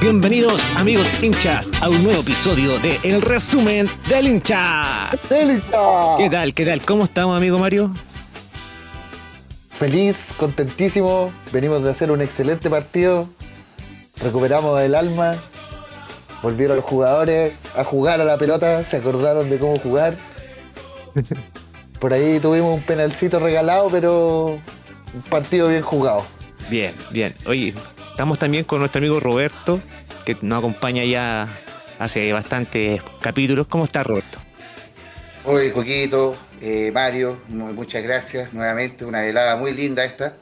Bienvenidos amigos hinchas a un nuevo episodio de El Resumen del hincha. ¡Del hincha! ¿Qué tal? ¿Qué tal? ¿Cómo estamos amigo Mario? Feliz, contentísimo. Venimos de hacer un excelente partido. Recuperamos el alma. Volvieron los jugadores a jugar a la pelota. Se acordaron de cómo jugar. Por ahí tuvimos un penalcito regalado, pero un partido bien jugado. Bien, bien. Oye, estamos también con nuestro amigo Roberto, que nos acompaña ya hace bastantes capítulos. ¿Cómo está Roberto? Oye, Coquito, eh, Mario, mu- muchas gracias nuevamente. Una velada muy linda esta.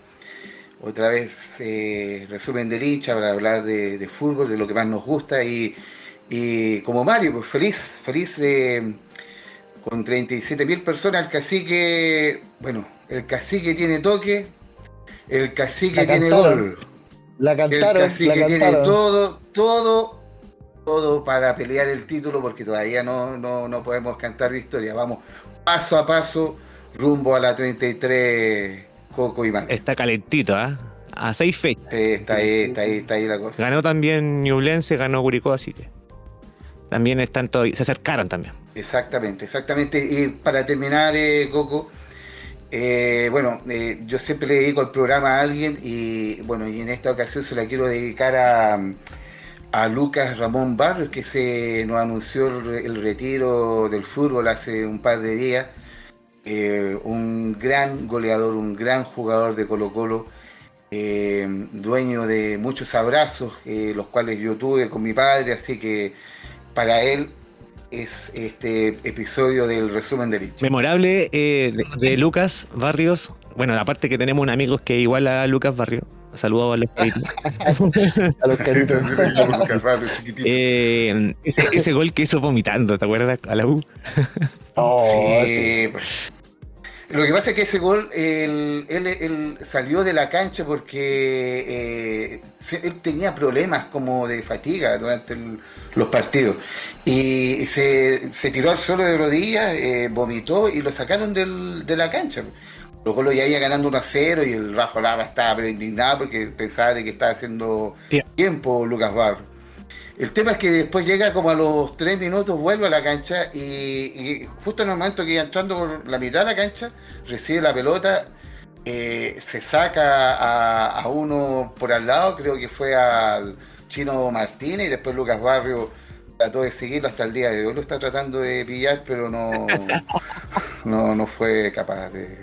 Otra vez, eh, resumen del hincha para hablar de, de fútbol, de lo que más nos gusta. Y, y como Mario, pues feliz, feliz de, con 37 mil personas. El cacique, bueno, el cacique tiene toque, el cacique La tiene gol. La El cantaron, cacique la tiene cantaron. todo, todo, todo para pelear el título porque todavía no, no, no podemos cantar victoria. Vamos paso a paso rumbo a la 33 Coco y Man. Está calentito, ¿ah? A seis fechas. Sí, está ahí, está ahí, está ahí la cosa. Ganó también Ñublense, ganó Curicó, así que también están todavía, se acercaron también. Exactamente, exactamente. Y para terminar, eh, Coco, eh, bueno, eh, yo siempre le dedico el programa a alguien y bueno, y en esta ocasión se la quiero dedicar a, a Lucas Ramón Barrios, que se nos anunció el, re- el retiro del fútbol hace un par de días. Eh, un gran goleador, un gran jugador de Colo Colo, dueño de muchos abrazos, los cuales yo tuve con mi padre, así que para él es este episodio del resumen del hincha. Memorable eh, de, de Lucas Barrios. Bueno, aparte que tenemos un amigo que es igual a Lucas Barrios. Saludos a los caritos. A los caritos. Eh, ese, ese gol que hizo vomitando, ¿te acuerdas? A la U. Oh, sí. Sí. Lo que pasa es que ese gol, él, él- él salió de la cancha porque eh, él tenía problemas como de fatiga durante el- los partidos. Y se, se tiró al suelo de rodillas, eh, vomitó y lo sacaron del- de la cancha. Los goles ya iba ganando 1 a 0 y el Rafa Lava estaba pero indignado porque pensaba de que estaba haciendo tiempo Lucas Barro. El tema es que después llega como a los tres minutos, vuelve a la cancha y, y justo en el momento que iba entrando por la mitad de la cancha, recibe la pelota, eh, se saca a, a uno por al lado, creo que fue al Chino Martínez y después Lucas Barrio trató de seguirlo hasta el día de hoy, lo está tratando de pillar, pero no, no, no fue capaz de,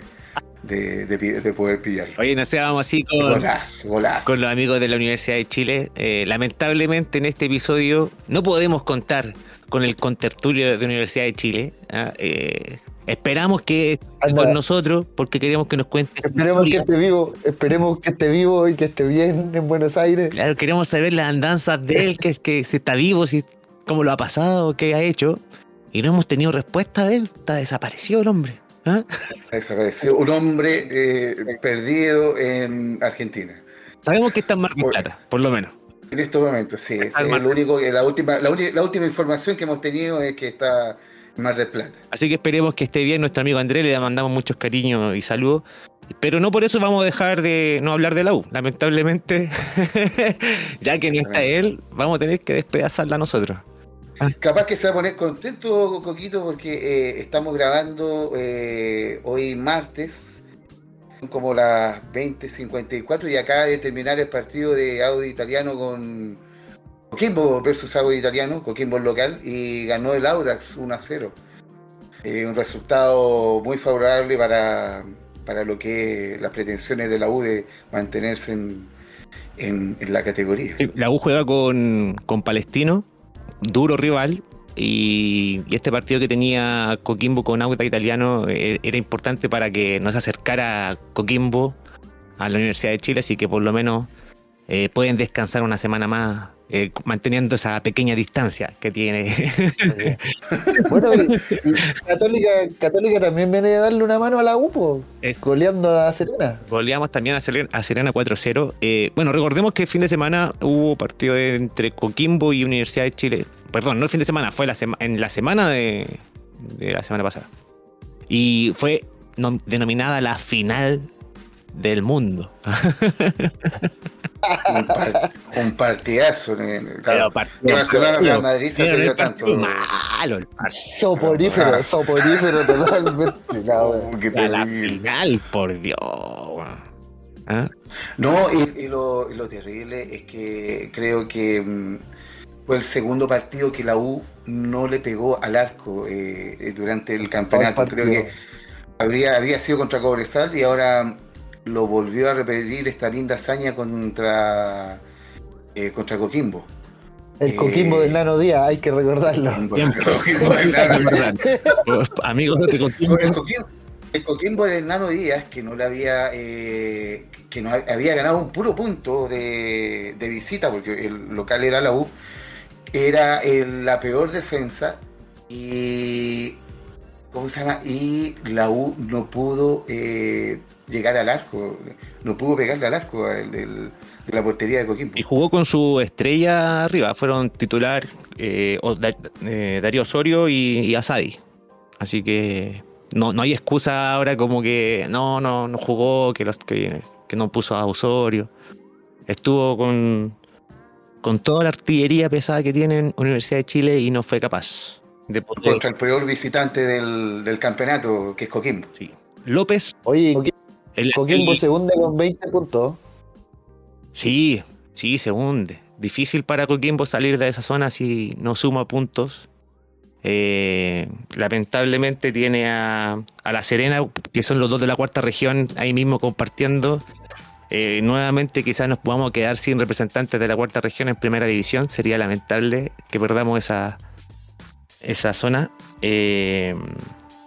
de, de pi- de poder pillarlo. Oye, no seamos así con, Golazo, golazo. con los amigos de la Universidad de Chile. Eh, lamentablemente en este episodio no podemos contar con el contertulio de Universidad de Chile. ¿ah? Eh, esperamos que esté con nosotros porque queremos que nos cuente. Esperemos que esté vivo, esperemos que esté vivo y que esté bien en Buenos Aires. Claro, queremos saber las andanzas de él, que, que si está vivo, si cómo lo ha pasado, qué ha hecho. Y no hemos tenido respuesta de él. Está desaparecido el hombre. ¿Ah? Desapareció un hombre eh, perdido en Argentina. Sabemos que está en Mar del. Plata, por lo menos. En estos momentos, sí. Es, lo único la última, la, la última información que hemos tenido es que está en Mar del Plata. Así que esperemos que esté bien nuestro amigo Andrés, le mandamos muchos cariños y saludos. Pero no por eso vamos a dejar de no hablar de la U. Lamentablemente, ya que no está él, vamos a tener que despedazarla nosotros. Capaz que se va a poner contento, Coquito, porque eh, estamos grabando eh, hoy martes, son como las 20.54 y acaba de terminar el partido de Audi Italiano con Coquimbo versus Audi Italiano, Coquimbo local, y ganó el Audax 1 a 0. Eh, un resultado muy favorable para, para lo que las pretensiones de la U de mantenerse en, en- en la categoría. Sí, La U juega con, con Palestino, duro rival. Y, este partido que tenía Coquimbo con Auta Italiano eh, era importante para que nos acercara Coquimbo a la Universidad de Chile, así que por lo menos eh, pueden descansar una semana más eh, manteniendo esa pequeña distancia que tiene. Bueno, y, y Católica, Católica también viene a darle una mano a la UPO, Es- goleando a Serena. Goleamos también a Serena, a Serena 4-0. Eh, bueno, recordemos que el fin de semana hubo partido entre Coquimbo y Universidad de Chile. Perdón, no el fin de semana, fue la sema- en la semana de, de la semana pasada. Y fue nom- denominada la final del mundo. un, par, un, partidazo. Claro, partido, Barcelona Real Madrid se perdió tanto. Malo el Soporífero, soporífero totalmente. No, qué la final, por Dios. ¿Ah? No, y, y, lo, y, lo, terrible es que creo que mm, fue el segundo partido que la U no le pegó al arco eh, durante el campeonato. Creo que habría, había sido contra Cobresal y ahora lo volvió a repetir esta linda hazaña contra, eh, contra Coquimbo. El Coquimbo del Nano Díaz, hay que recordarlo. Amigos de Coquimbo. El Coquimbo, el Coquimbo del Nano Díaz, que no le había eh, que no había ganado un puro punto de, de visita, porque el local era la U, era la peor defensa y ¿cómo se llama? Y la U no pudo eh, llegar al arco, no pudo pegarle al arco de la portería de Coquimbo. Y jugó con su estrella arriba, fueron titular eh, eh, Darío Osorio y, Asadi. Así que no, no hay excusa ahora como que no, no, no jugó, que no puso a Osorio. Estuvo con, con toda la artillería pesada que tiene Universidad de Chile y no fue capaz de poder... Contra el peor visitante del, campeonato, que es Coquimbo. Sí. López. Oye, Coquimbo, se hunde con 20 puntos. Sí, sí, se hunde. Difícil para Coquimbo salir de esa zona si no suma puntos. Eh, lamentablemente tiene a, a, La Serena, que son los dos de la cuarta región, ahí mismo compartiendo. Eh, nuevamente quizás nos podamos quedar sin representantes de la cuarta región en primera división. Sería lamentable que perdamos esa, esa zona. Eh,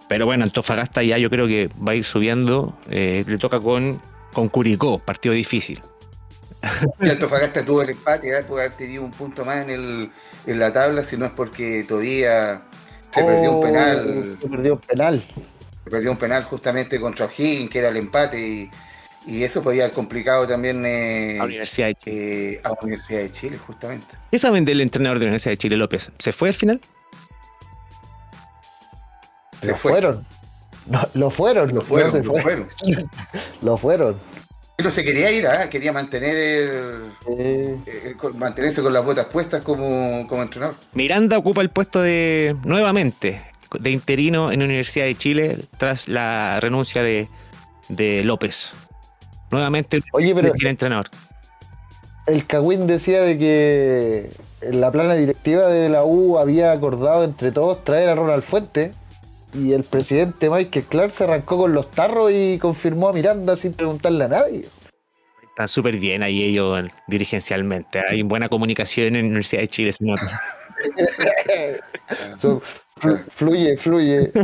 pero bueno, Antofagasta ya yo creo que va a ir subiendo. Eh, le toca con, con Curicó, partido difícil. Si Antofagasta tuvo el empate, ya puede haber tenido un punto más en, el, en la tabla, si no es porque todavía se perdió un penal. Se perdió un penal. Se perdió un penal justamente contra O'Higgins, que era el empate y y eso podía haber complicado también eh, a, Universidad de Chile. Eh, a Universidad de Chile, justamente. ¿Qué saben del entrenador de la Universidad de Chile, López? ¿Se fue al final? Se lo fueron. No, lo fueron. Lo fueron, lo fueron. lo fueron. no se quería ir, ¿eh? quería mantener mantenerse con las botas puestas como, como entrenador. Miranda ocupa el puesto de nuevamente de interino en la Universidad de Chile tras la renuncia de, de López. Nuevamente Oye, pero el entrenador. El Cagüín decía de que en la plana directiva de la U había acordado entre todos traer a Ronald Fuente y el presidente Michael Clark se arrancó con los tarros y confirmó a Miranda sin preguntarle a nadie. Están súper bien ahí ellos dirigencialmente. Hay buena comunicación en la Universidad de Chile, señor. fluye, fluye.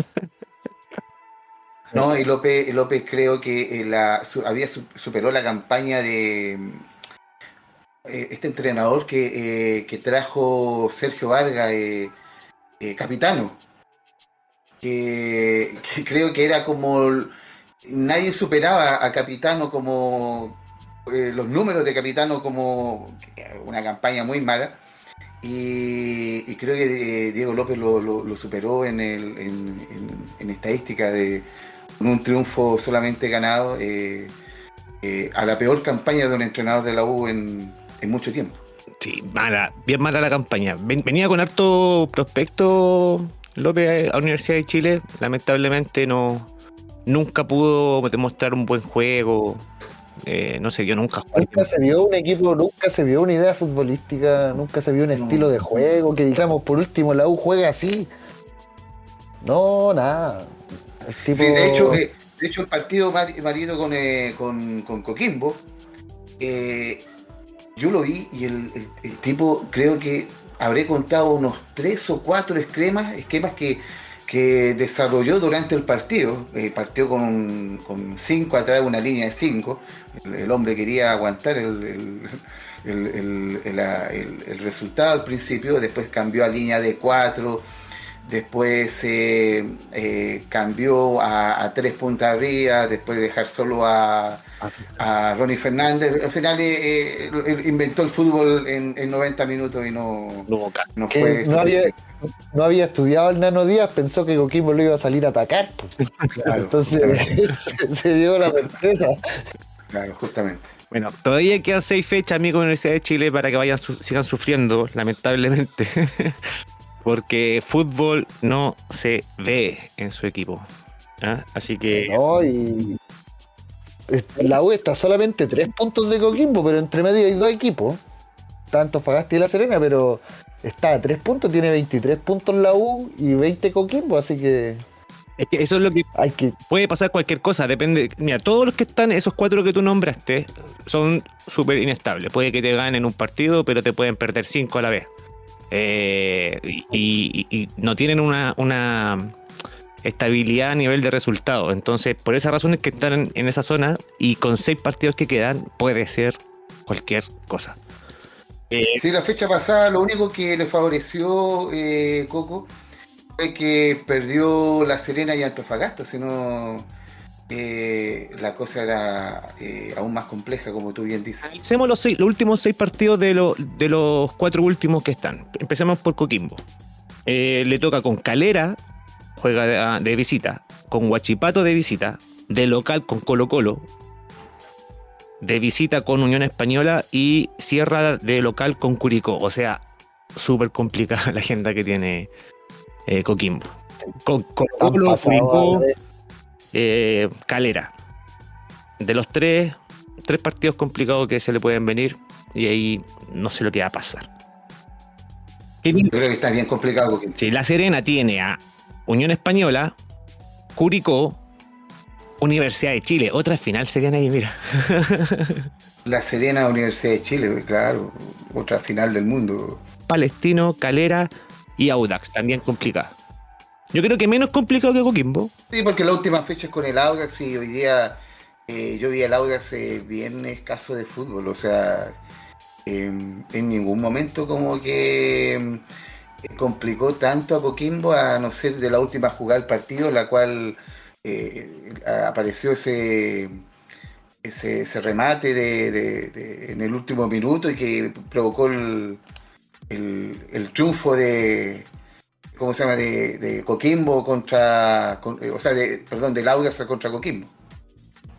No, y López, López creo que eh, la, había superó la campaña de eh, este entrenador que, eh, que, trajo Sergio Vargas, capitano, que, creo que era como nadie superaba a Capitano como los números de Capitano como una campaña muy mala. Y, creo que Diego López lo, superó en, el, en estadística de, un triunfo solamente ganado eh, eh, a la peor campaña de un entrenador de la U en, mucho tiempo. Sí, mala, bien mala la campaña. Venía con harto prospecto López a la Universidad de Chile, lamentablemente no nunca pudo demostrar un buen juego. Eh, no sé, yo nunca Nunca se vio un equipo, nunca se vio una idea futbolística, nunca se vio un estilo de juego que digamos por último la U juega así. No, nada de, hecho, eh, de hecho, el partido marino con, eh, con, Coquimbo, eh, yo lo vi y el, tipo creo que habré contado unos tres o cuatro esquemas, esquemas que, desarrolló durante el partido. partió con, con cinco atrás de una línea de cinco. El, hombre quería aguantar el, el, resultado al principio, después cambió a línea de cuatro después eh, eh, cambió a, tres puntas arriba, después de dejar solo a, a Ronnie Fernández. Al final eh, inventó el fútbol en, 90 minutos y no, no, fue. No había, no había, estudiado el Nano Díaz, pensó que Coquimbo lo iba a salir a atacar. Entonces se, dio la sorpresa. Claro, justamente. Bueno, todavía quedan seis fechas, amigos de la Universidad de Chile, para que vayan sigan sufriendo, lamentablemente. Porque fútbol no se ve en su equipo. ¿ah? Así que. No, y. La U está solamente tres puntos de Coquimbo, pero entre medio hay dos equipos. Tanto Fagasti y La Serena, pero está a tres puntos, tiene 23 puntos la U y 20 Coquimbo, así que. Es que eso es lo que, hay que puede pasar cualquier cosa, depende. Mira, todos los que están, esos cuatro que tú nombraste, son súper inestables. Puede que te ganen un partido, pero te pueden perder cinco a la vez. Eh, y, y- y no tienen una, una estabilidad a nivel de resultados. Entonces, por esa razón es que están en, en esa zona y con seis partidos que quedan, puede ser cualquier cosa. Eh, Sí, la fecha pasada lo único que le favoreció eh, Coco fue que perdió La Serena y Antofagasta, si no eh, la cosa era eh, aún más compleja, como tú bien dices. Hacemos los, seis- los últimos seis partidos de, lo- de los cuatro últimos que están. Empecemos por Coquimbo. Eh, le toca con Calera, juega de, de visita, con Huachipato de visita, de local con Colo Colo, de visita con Unión Española y cierra de local con Curicó. O sea, súper complicada la agenda que tiene eh, Coquimbo. Con han Colo, Curicó, eh, Calera. De los tres, tres partidos complicados que se le pueden venir y ahí no sé lo que va a pasar. ¿Qué Yo creo que está bien complicado. Sí, La Serena tiene a Unión Española, Curicó, Universidad de Chile. Otra final se viene ahí, mira. La Serena Universidad de Chile, claro, otra final del mundo. Palestino, Calera y Audax, también complicada. Yo creo que menos complicado que Coquimbo. Sí, porque la última fecha es con el Audax y hoy día eh, yo vi el Audax eh, bien escaso de fútbol, o sea, eh, en ningún momento como que complicó tanto a Coquimbo a no ser de la última jugada del partido, la cual eh, apareció ese, ese, remate de, de- de- en el último minuto y que provocó el, el- triunfo de, ¿cómo se llama? De, de Coquimbo contra, con- o sea, de, perdón, del Audax contra Coquimbo.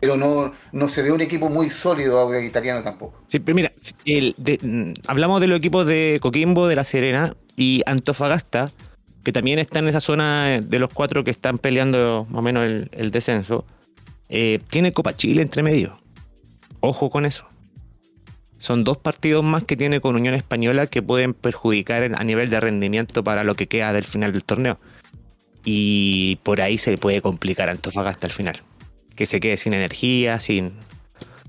Pero no, no se ve un equipo muy sólido italiano tampoco. Sí, pero mira, mm, hablamos de los equipos de Coquimbo, de La Serena y Antofagasta, que también están en esa zona de los cuatro que están peleando más o menos el, descenso. Eh, tiene Copa Chile entre medio. Ojo con eso. Son dos partidos más que tiene con Unión Española que pueden perjudicar a nivel de rendimiento para lo que queda del final del torneo. Y por ahí se puede complicar Antofagasta al final. Que se quede sin energía, sin,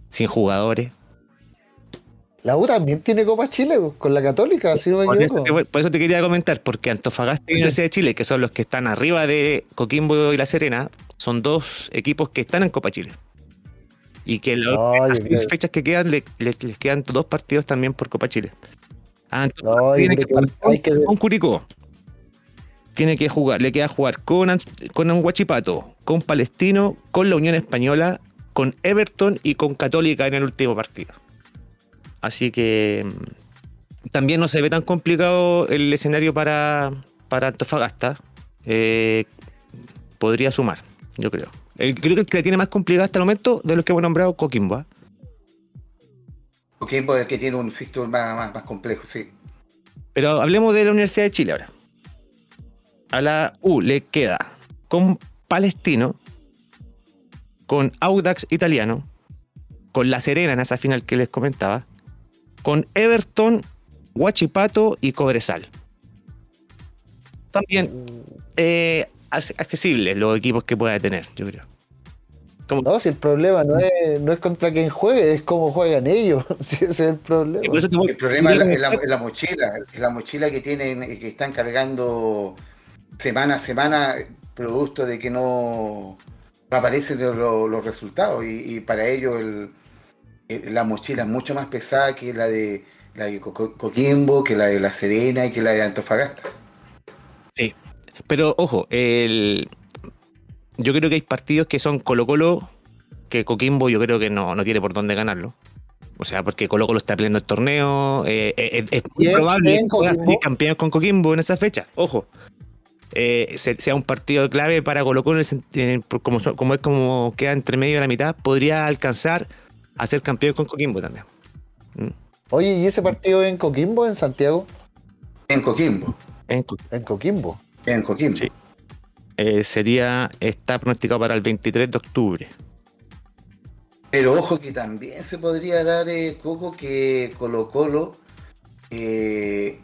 sin jugadores. La U también tiene Copa Chile, con la Católica, si no me Por eso, equivoco. te, por eso te quería comentar, porque Antofagasta y Universidad de Chile, que son los que están arriba de Coquimbo y La Serena, son dos equipos que están en Copa Chile. Y que la- No, las seis creo- fechas que quedan, le- le- les quedan dos partidos también por Copa Chile. Ah, No, tiene hay que- con Curicó. Tiene que jugar, le queda jugar con, con un Huachipato, con Palestino, con la Unión Española, con Everton y con Católica en el último partido. Así que mm, también no se ve tan complicado el escenario para, para Antofagasta. Eh, podría sumar, yo creo. El- creo que el que la tiene más complicada hasta el momento de los que hemos nombrado, Coquimbo. ¿ah? Coquimbo es el que tiene un fixture más, más, más complejo, sí. Pero hablemos de la Universidad de Chile ahora. A la U le queda con Palestino, con Audax Italiano, con La Serena en esa final que les comentaba, con Everton, Huachipato y Cobresal. También eh, ac- accesibles los equipos que pueda tener, yo creo. Como, No, si el problema no es, no es contra quien juegue, es cómo juegan ellos. Si ese es el problema. y por eso te voy- El problema es la, es la- es la mochila, es la mochila que tienen, eh, que están cargando semana a semana, producto de que no, no aparecen lo- lo- los resultados. Y, y para ellos el- el- la mochila es mucho más pesada que la de la de Coco- Coquimbo, que la de La Serena y que la de Antofagasta. Pero ojo, el... yo creo que hay partidos que son Colo Colo, que Coquimbo yo creo que no, no tiene por dónde ganarlo. O sea, porque Colo Colo está peleando el torneo. eh, eh, es muy probable que pueda salir campeón con Coquimbo en esa fecha. Ojo. Eh, se- sea un partido clave para Colo Colo, como, es como queda entre medio de la mitad, podría alcanzar a ser campeón con Coquimbo también. ¿Mm? Oye, ¿y ese partido en Coquimbo, en Santiago? En Coquimbo. En, Coquimbo. En Coquimbo. Sí. Eh, sería, está pronosticado para el 23 de octubre. Pero ojo que también se podría dar, eh, Coco, que Colo Colo, eh,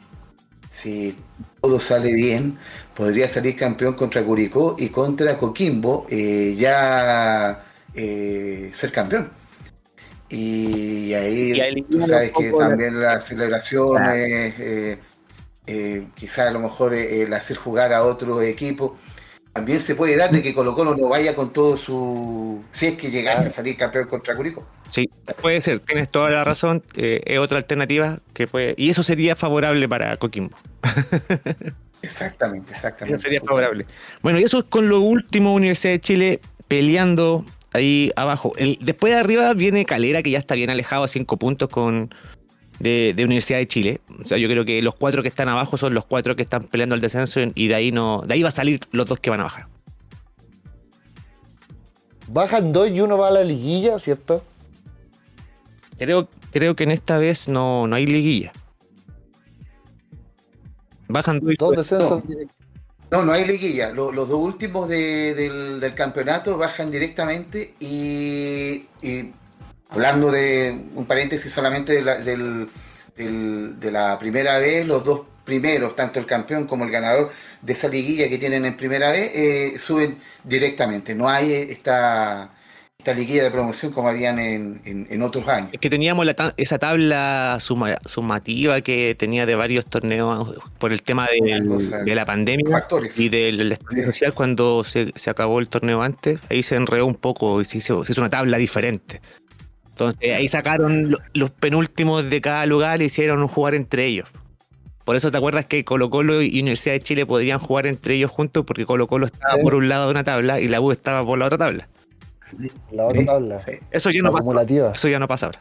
si todo sale bien, podría salir campeón contra Curicó y contra Coquimbo, ya ser campeón. Y ahí, tú sabes que también las celebraciones, eh, quizás a lo mejor el hacer jugar a otro equipo también se puede dar de que Colo Colo no vaya con todo su... Si es que llegase a salir campeón contra Curicó. Sí, puede ser, tienes toda la razón. Eh, es otra alternativa que puede... Y eso sería favorable para Coquimbo. exactamente, exactamente. Eso sería favorable. Bueno, y eso es con lo último, Universidad de Chile peleando ahí abajo. El, después de arriba viene Calera, que ya está bien alejado a cinco puntos con de, Universidad de Chile. O sea, yo creo que los cuatro que están abajo son los cuatro que están peleando el descenso y de ahí no, de ahí va a salir los dos que van a bajar. Bajan dos y uno va a la liguilla, ¿cierto? Creo, creo que en esta vez no, no hay liguilla. Bajan dos y no. no, no hay liguilla. Los, dos últimos del, campeonato bajan directamente y Hablando de un paréntesis solamente de la, del, de la primera vez, los dos primeros, tanto el campeón como el ganador de esa liguilla que tienen en primera vez, eh, suben directamente. No hay esta, esta liguilla de promoción como habían en, otros años. Es que teníamos esa tabla sumativa que tenía de varios torneos por el tema de, la pandemia y del estadio social cuando se, acabó el torneo antes. Ahí se enredó un poco y se hizo una tabla diferente. Entonces ahí sacaron los penúltimos de cada lugar y hicieron jugar entre ellos. Por eso te acuerdas que Colo Colo y Universidad de Chile podrían jugar entre ellos juntos porque Colo Colo estaba por un lado de una tabla y la U estaba por la otra tabla. La otra tabla. Eso ya no pasa. Eso ya no pasa ahora.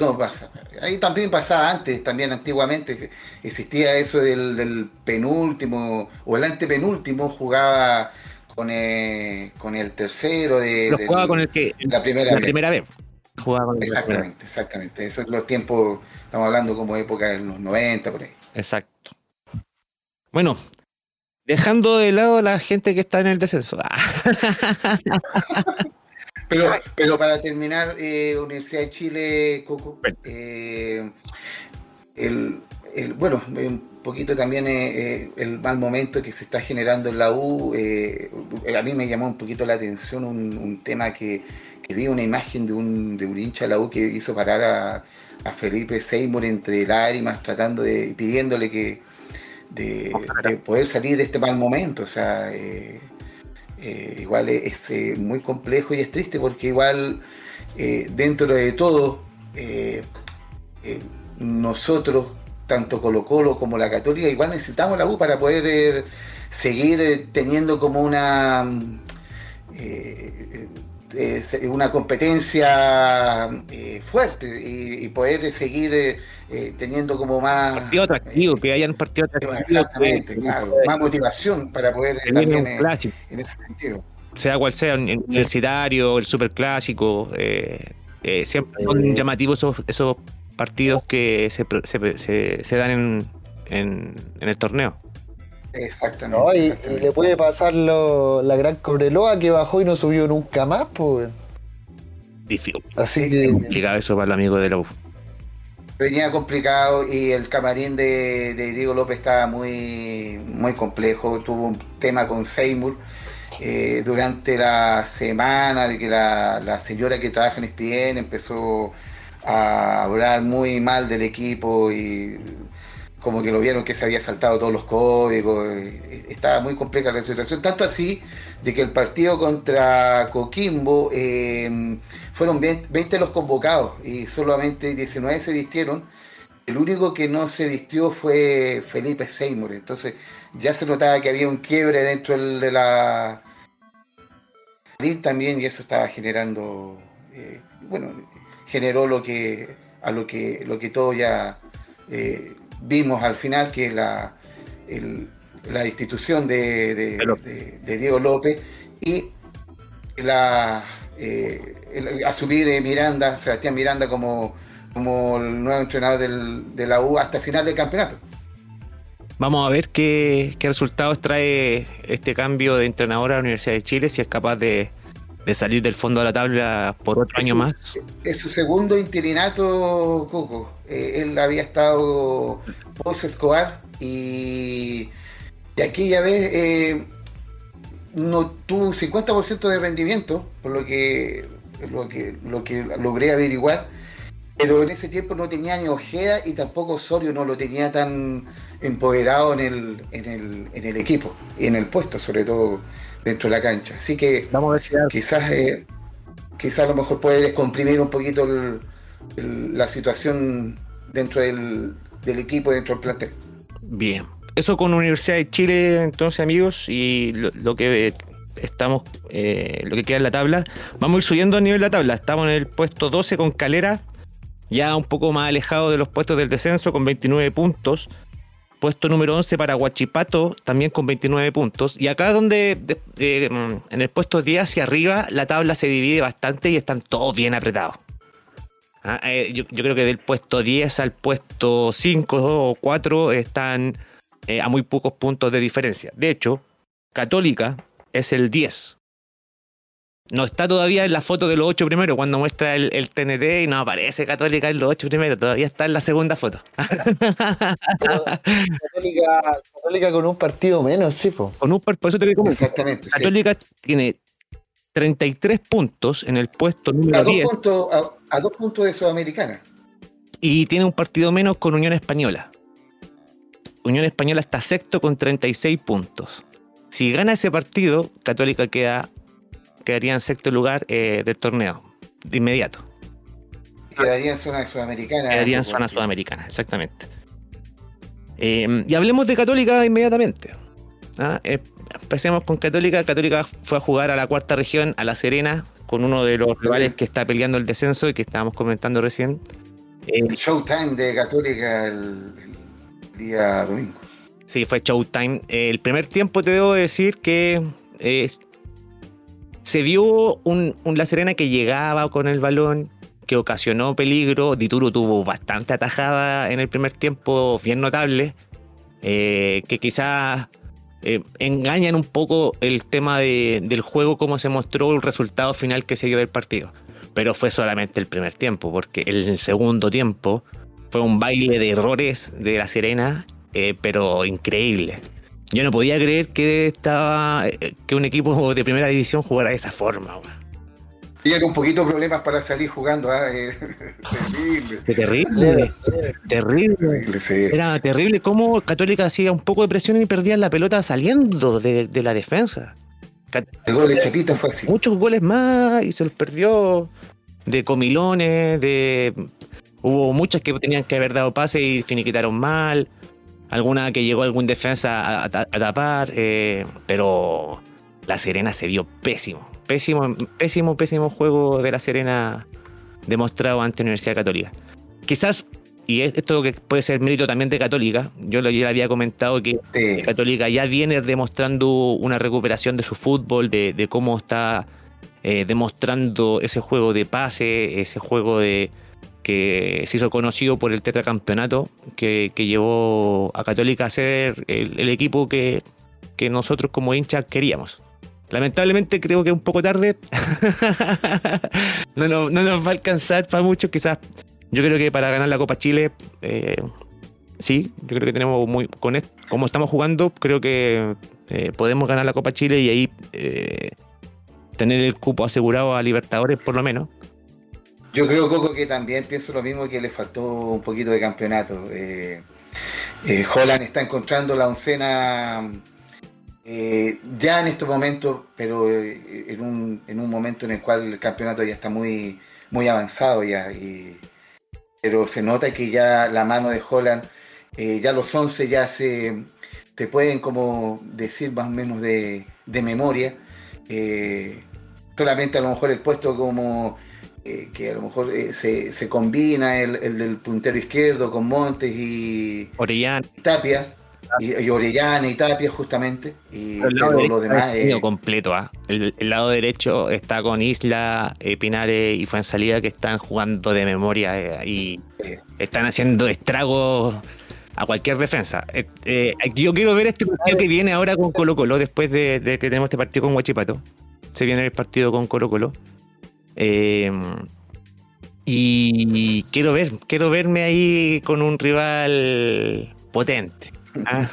No pasa. Ahí también pasaba antes, también antiguamente existía eso del, penúltimo o el antepenúltimo jugaba con el, con el tercero de, jugaba con el que la primera, la primera vez exactamente, exactamente. Eso es los tiempos, estamos hablando como época de los 90, por ahí. Exacto. Bueno, dejando de lado a la gente que está en el descenso. pero, pero para terminar, eh, Universidad de Chile, Coco, eh, el, bueno, un poquito también eh, el mal momento que se está generando en la U. a mí me llamó un poquito la atención un tema que vi una imagen de un, de un hincha de la U que hizo parar a, Felipe Seymour entre lágrimas, tratando de, pidiéndole que de, poder salir de este mal momento. O sea, eh, eh, igual es, eh, muy complejo y es triste porque igual dentro de todo nosotros, tanto Colo Colo como la Católica, igual necesitamos la U para poder seguir teniendo como una una competencia eh, fuerte y, poder seguir eh, eh, teniendo como más partido atractivo, que hayan partido atractivo, más motivación para poder también en, en, ese sentido. Sea cual sea, el universitario, el superclásico, siempre son llamativos esos, partidos que se, se, se, dan en, en, en el torneo. Exactamente. y, le puede pasar la gran Cobreloa que bajó y no subió nunca más, pues. Difícil. Así que. Complicado eso para el amigo de la Venía complicado y el camarín de, Diego López estaba muy, muy complejo. Tuvo un tema con Seymour eh, durante la semana de que la, señora que trabaja en ESPN empezó a hablar muy mal del equipo y como que lo vieron que se había saltado todos los códigos, eh, estaba muy compleja la situación, tanto así de que el partido contra Coquimbo eh, fueron 20 los convocados y solamente 19 se vistieron. El único que no se vistió fue Felipe Seymour, entonces ya se notaba que había un quiebre dentro de la también y eso estaba generando, eh, bueno, generó lo que a lo que lo que todo ya vimos al final que la, la institución de, Diego López y la, eh, asumir Miranda, Sebastián Miranda como, como el nuevo entrenador de la U hasta el final del campeonato. Vamos a ver qué, resultados trae este cambio de entrenador a la Universidad de Chile, si es capaz de, salir del fondo de la tabla por otro año más. Es su segundo interinato, Coco. Eh, él había estado post Escobar y, y aquí ya ves, eh, no tuvo un 50% de rendimiento, por lo que, lo que, lo que logré averiguar pero en ese tiempo no tenía ni Ojeda y tampoco Osorio no lo tenía tan empoderado en el, en el, en el equipo y en el puesto, sobre todo dentro de la cancha. Así que quizás, eh, quizás a lo mejor puede descomprimir un poquito la situación dentro del, equipo, dentro del plantel. Bien, eso con Universidad de Chile, entonces amigos, y lo, que estamos, eh, lo que queda en la tabla, vamos a ir subiendo a nivel de la tabla. Estamos en el puesto 12 con Calera ya un poco más alejado de los puestos del descenso con 29 puntos. Puesto número 11 para Huachipato, también con 29 puntos. Y acá donde mm, en el puesto 10 hacia arriba la tabla se divide bastante y están todos bien apretados. Ah, eh, yo, creo que del puesto 10 al puesto 5 o 4 están eh, a muy pocos puntos de diferencia. De hecho, Católica es el 10 no está todavía en la foto de los ocho primeros cuando muestra el, el TNT y no aparece Católica en los ocho primeros, todavía está en la segunda foto. Católica, con un partido menos, sí, po. Con un por eso te digo Exactamente. Católica tiene 33 puntos en el puesto número a 10. a, dos puntos de Sudamericana. Y tiene un partido menos con Unión Española. Unión Española está sexto con 36 puntos. Si gana ese partido, Católica queda quedaría en sexto lugar eh, del torneo, de inmediato. Quedaría en zona sudamericana. Quedaría en zona sudamericana, exactamente. Eh, y hablemos de Católica inmediatamente. ¿ah? Eh, empecemos con Católica. Católica fue a jugar a la cuarta región, a La Serena, con uno de los rivales que está peleando el descenso y que estábamos comentando recién. el showtime de Católica el, día domingo. Sí, fue showtime. El primer tiempo te debo decir que se vio un, La Serena que llegaba con el balón, que ocasionó peligro. Dituro tuvo bastante atajada en el primer tiempo, bien notable, eh, que quizás eh, engañan un poco el tema del juego, cómo se mostró el resultado final que se dio del partido. Pero fue solamente el primer tiempo, porque el segundo tiempo fue un baile de errores de La Serena, eh, pero increíble. Yo no podía creer que estaba que un equipo de primera división jugara de esa forma. Tenía un poquito de problemas para salir jugando. ¿ah? Eh, terrible. terrible. terrible. Era terrible cómo Católica hacía un poco de presión y perdía la pelota saliendo de, la defensa. El gol de Chapita fue así. Muchos goles más y se los perdió de comilones, de hubo muchas que tenían que haber dado pase y finiquitaron mal alguna que llegó algún defensa a, tapar, eh, pero la Serena se vio pésimo, pésimo, pésimo, pésimo juego de la Serena demostrado ante Universidad Católica. Quizás, y esto que puede ser mérito también de Católica, yo le había comentado que Católica ya viene demostrando una recuperación de su fútbol, de, cómo está eh, demostrando ese juego de pase, ese juego de, que se hizo conocido por el tetracampeonato que, que llevó a Católica a ser el, equipo que, nosotros como hinchas queríamos. Lamentablemente creo que un poco tarde. no, nos va a alcanzar para muchos, quizás. Yo creo que para ganar la Copa Chile, eh, sí, yo creo que tenemos muy. Con esto, como estamos jugando, creo que eh, podemos ganar la Copa Chile y ahí eh, tener el cupo asegurado a Libertadores por lo menos. Yo creo, Coco, que también pienso lo mismo que le faltó un poquito de campeonato. Eh, eh, Holland está encontrando la oncena eh, ya en estos momentos, pero en un, en un momento en el cual el campeonato ya está muy, muy avanzado ya. pero se nota que ya la mano de Holland, ya los 11 ya se, se pueden como decir más o menos de, de memoria. solamente a lo mejor el puesto como eh, que a lo mejor eh, se, se, combina el, del puntero izquierdo con Montes y Orellana. Tapia, y, Orellana y Tapia justamente. Y lo demás es completo. ¿ah? El, lado derecho está con Isla, eh, Pinares y Fuensalida que están jugando de memoria eh, y están haciendo estragos a cualquier defensa. Eh, yo quiero ver este partido que viene ahora con Colo Colo después de, que tenemos este partido con Huachipato. Se viene el partido con Colo Colo. Y quiero ver, quiero verme ahí con un rival potente. Ah.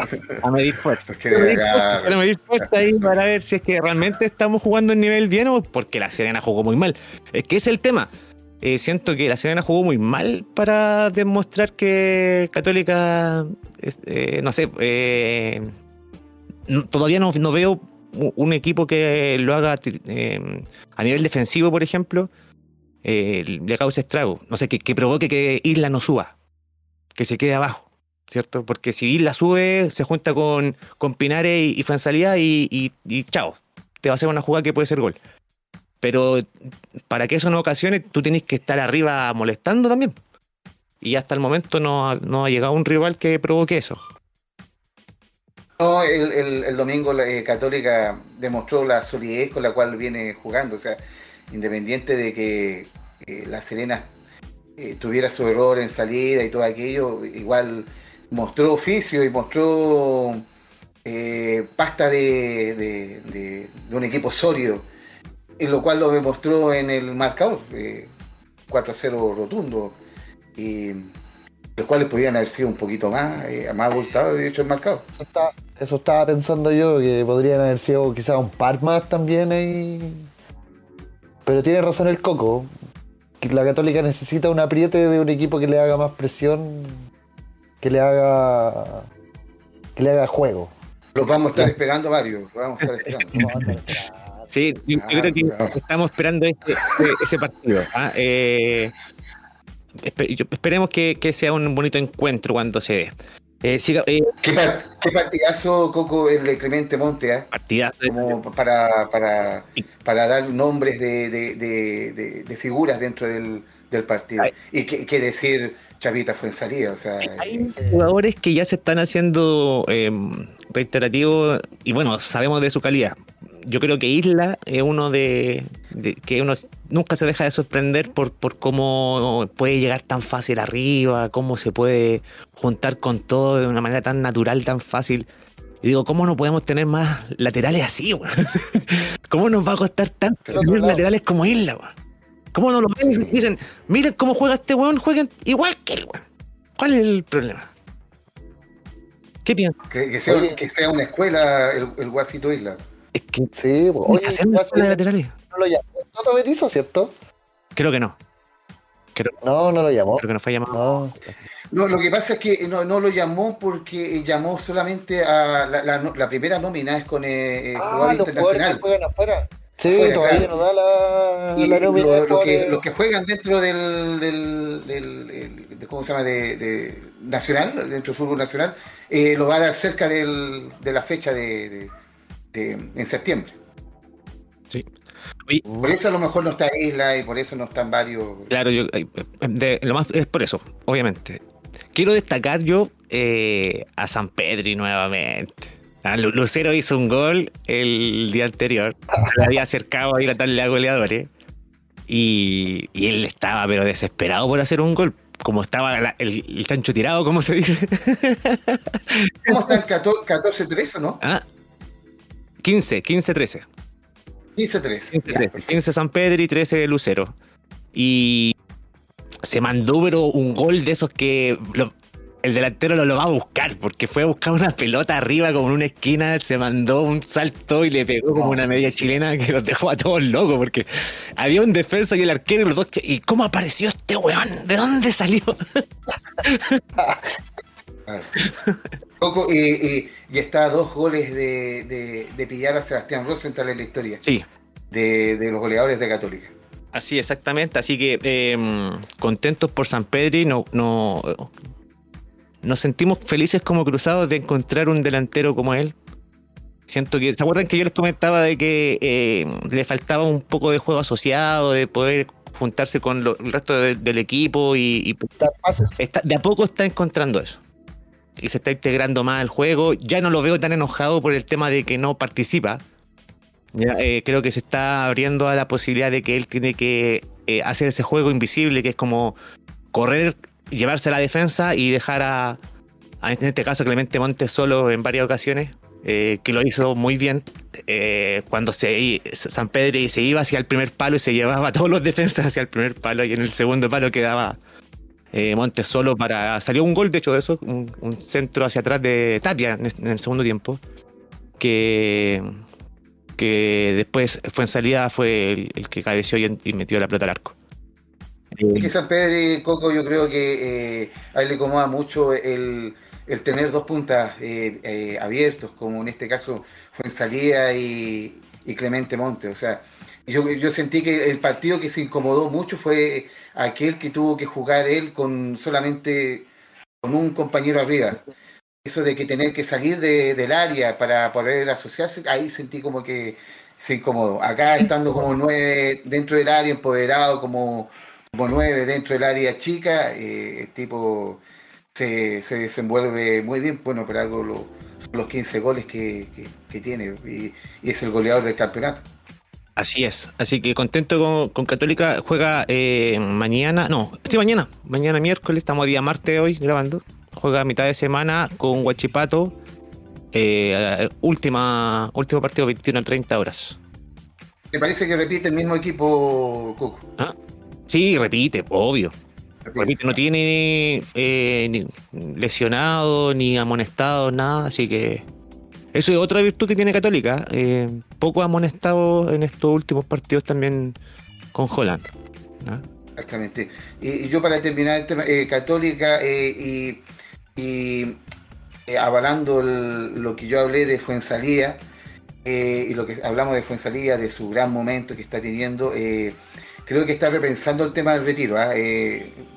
a medir fuerza. A medir fuerza ahí para ver si es que realmente estamos jugando en nivel bien o porque la Serena jugó muy mal. Es que es el tema. Eh, siento que la Serena jugó muy mal para demostrar que Católica, eh, no sé, eh, todavía no, veo un equipo que lo haga a nivel defensivo, por ejemplo, le cause estrago. No sé, que provoque que Isla no suba, que se quede abajo. ¿cierto? Porque si la sube, se junta con, con Pinares y, y y, chao. Te va a hacer una jugada que puede ser gol. Pero para que eso no ocasione, tú tienes que estar arriba molestando también. Y hasta el momento no ha llegado un rival que provoque eso. No, el, domingo la eh, Católica demostró la solidez con la cual viene jugando. O sea, independiente de que eh, la Serena eh, tuviera su error en salida y todo aquello, igual mostró oficio y mostró pasta de, un equipo sólido, en lo cual lo demostró en el marcador, 4 eh, 0 rotundo, y los cuales podían haber sido un poquito más, eh, más abultados, de hecho, el marcador. Eso, estaba pensando yo, que podrían haber sido quizás un par más también ahí. Pero tiene razón el Coco, que la Católica necesita un apriete de un equipo que le haga más presión que le haga que le haga juego. Los vamos a estar esperando varios, vamos a estar esperando. Sí, yo, creo que estamos esperando ese, ese partido. ¿ah? Eh, esperemos que, que, sea un bonito encuentro cuando se dé. Eh, eh, ¿Qué, partidazo, Coco, el de Clemente Monte? ¿eh? Partidazo. Como para, para, para dar nombres de, de, de, de figuras dentro del, del partido. y qué decir Chavita fue en salida. O sea, hay eh, jugadores que ya se están haciendo em, reiterativos y bueno, sabemos de su calidad. Yo creo que Isla es uno de, que uno nunca se deja de sorprender por, por cómo puede llegar tan fácil arriba, cómo se puede juntar con todo de una manera tan natural, tan fácil. Y digo, ¿cómo no podemos tener más laterales así? ¿Cómo nos va a costar tanto tener laterales como Isla? ¿Cómo no lo ven? Y dicen, miren cómo juega este weón, jueguen igual que el weón. ¿Cuál es el problema? ¿Qué piensas? Que, sea, que, sea, una escuela el, el Guasito Isla. Es que sí, oye, hacer una escuela de laterales. No lo llamó Toto Berizo, ¿cierto? Creo que no. no, no lo llamó. Creo que no fue llamado. No. lo que pasa es que no, no, lo llamó porque llamó solamente a la, la, primera nómina es con eh, ah, jugador internacional. Que juegan afuera. Sí, todavía no da la, y lo, que, los que juegan dentro del, del, ¿cómo se llama? De, nacional, dentro del fútbol nacional, eh, lo va a dar cerca de la fecha de, en septiembre. Sí. por eso a lo mejor no está Isla y por eso no están varios. Claro, yo, lo más es por eso, obviamente. Quiero destacar yo eh, a San Pedri nuevamente. Ah, Lucero hizo un gol el día anterior. Le había acercado a ir a darle a goleadores. Y, y, él estaba, pero desesperado por hacer un gol. Como estaba el, el, chancho tirado, ¿cómo se dice? ¿Cómo están 14-13 no? Ah, 15, 15-13. 15-13. 15 San Pedro y 13 Lucero. Y se mandó, pero un gol de esos que el delantero lo, lo va a buscar, porque fue a buscar una pelota arriba como en una esquina, se mandó un salto y le pegó como una media chilena que los dejó a todos locos, porque había un defensa y el arquero y los dos. ¿Y cómo apareció este weón? ¿De dónde salió? Coco, y, está a dos goles de, de, pillar a Sebastián Rosenthal en la historia. Sí. De, los goleadores de Católica. Así, exactamente. Así que em, contentos por San Pedri. No, no, nos sentimos felices como cruzados de encontrar un delantero como él. Siento que, ¿se acuerdan que yo les comentaba de que eh, le faltaba un poco de juego asociado, de poder juntarse con el resto del equipo y, de a poco está encontrando eso. Y se está integrando más al juego. Ya no lo veo tan enojado por el tema de que no participa. Eh, creo que se está abriendo a la posibilidad de que él tiene que eh, hacer ese juego invisible, que es como correr, llevarse a la defensa y dejar a, en este caso, Clemente Montes solo en varias ocasiones, eh, que lo hizo muy bien. cuando se, San Pedro se iba hacia el primer palo y se llevaba a todos los defensas hacia el primer palo y en el segundo palo quedaba Montes solo para... Salió un gol, de hecho, de eso, un, centro hacia atrás de Tapia en el segundo tiempo, que que después fue en salida, fue el, que cadeció y, metió la pelota al arco. Es que San Pedro y Coco yo creo que eh, a él le incomoda mucho el, tener dos puntas eh, eh, abiertos, como en este caso fue en salida y, Clemente Monte. O sea, yo, yo sentí que el partido que se incomodó mucho fue aquel que tuvo que jugar él con solamente con un compañero arriba eso de que tener que salir del área para poder asociarse, ahí sentí como que se incomodó. Acá estando como nueve dentro del área, empoderado como, como nueve dentro del área chica, eh, el tipo se, desenvuelve muy bien, bueno, pero algo lo, son los 15 goles que, tiene y, es el goleador del campeonato. Así es, así que contento con, Católica, juega eh, mañana, no, sí, mañana, mañana miércoles, estamos día martes hoy grabando, juega a mitad de semana con Huachipato. Eh, última, último partido 21 a 30 horas. Me parece que repite el mismo equipo, Coco. ¿Ah? Sí, repite, obvio. Repite. no tiene eh, ni lesionado ni amonestado, nada, así que eso es otra virtud que tiene Católica. Eh, poco amonestado en estos últimos partidos también con Holland. Exactamente. Y, yo para terminar el tema, Católica y y eh, avalando lo que yo hablé de Fuensalía eh, y lo que hablamos de Fuensalía, de su gran momento que está teniendo, eh, creo que está repensando el tema del retiro. ¿ah?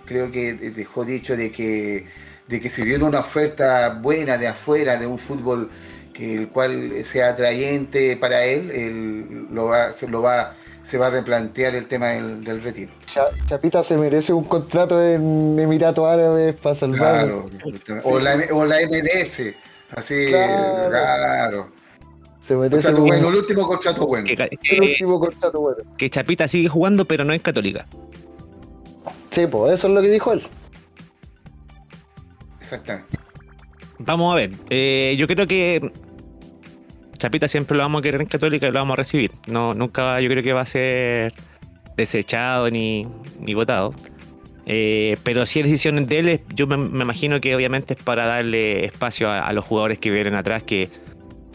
creo que dejó dicho de que, de que si viene una oferta buena de afuera, de un fútbol que el cual sea atrayente para él, él lo va, se lo va se va a replantear el tema del, retiro. Chapita se merece un contrato en Emiratos Árabes para salvar. Claro, o la, o la MLS, así, claro. Se merece un... bueno, el último contrato bueno. Que, el último contrato bueno. Que Chapita sigue jugando, pero no es católica. Sí, pues eso es lo que dijo él. Exactamente. Vamos a ver. Eh, yo creo que Chapita siempre lo vamos a querer en Católica y lo vamos a recibir. No, nunca yo creo que va a ser desechado ni, ni votado. Eh, pero si es decisión de él, yo me, imagino que obviamente es para darle espacio a, los jugadores que vienen atrás, que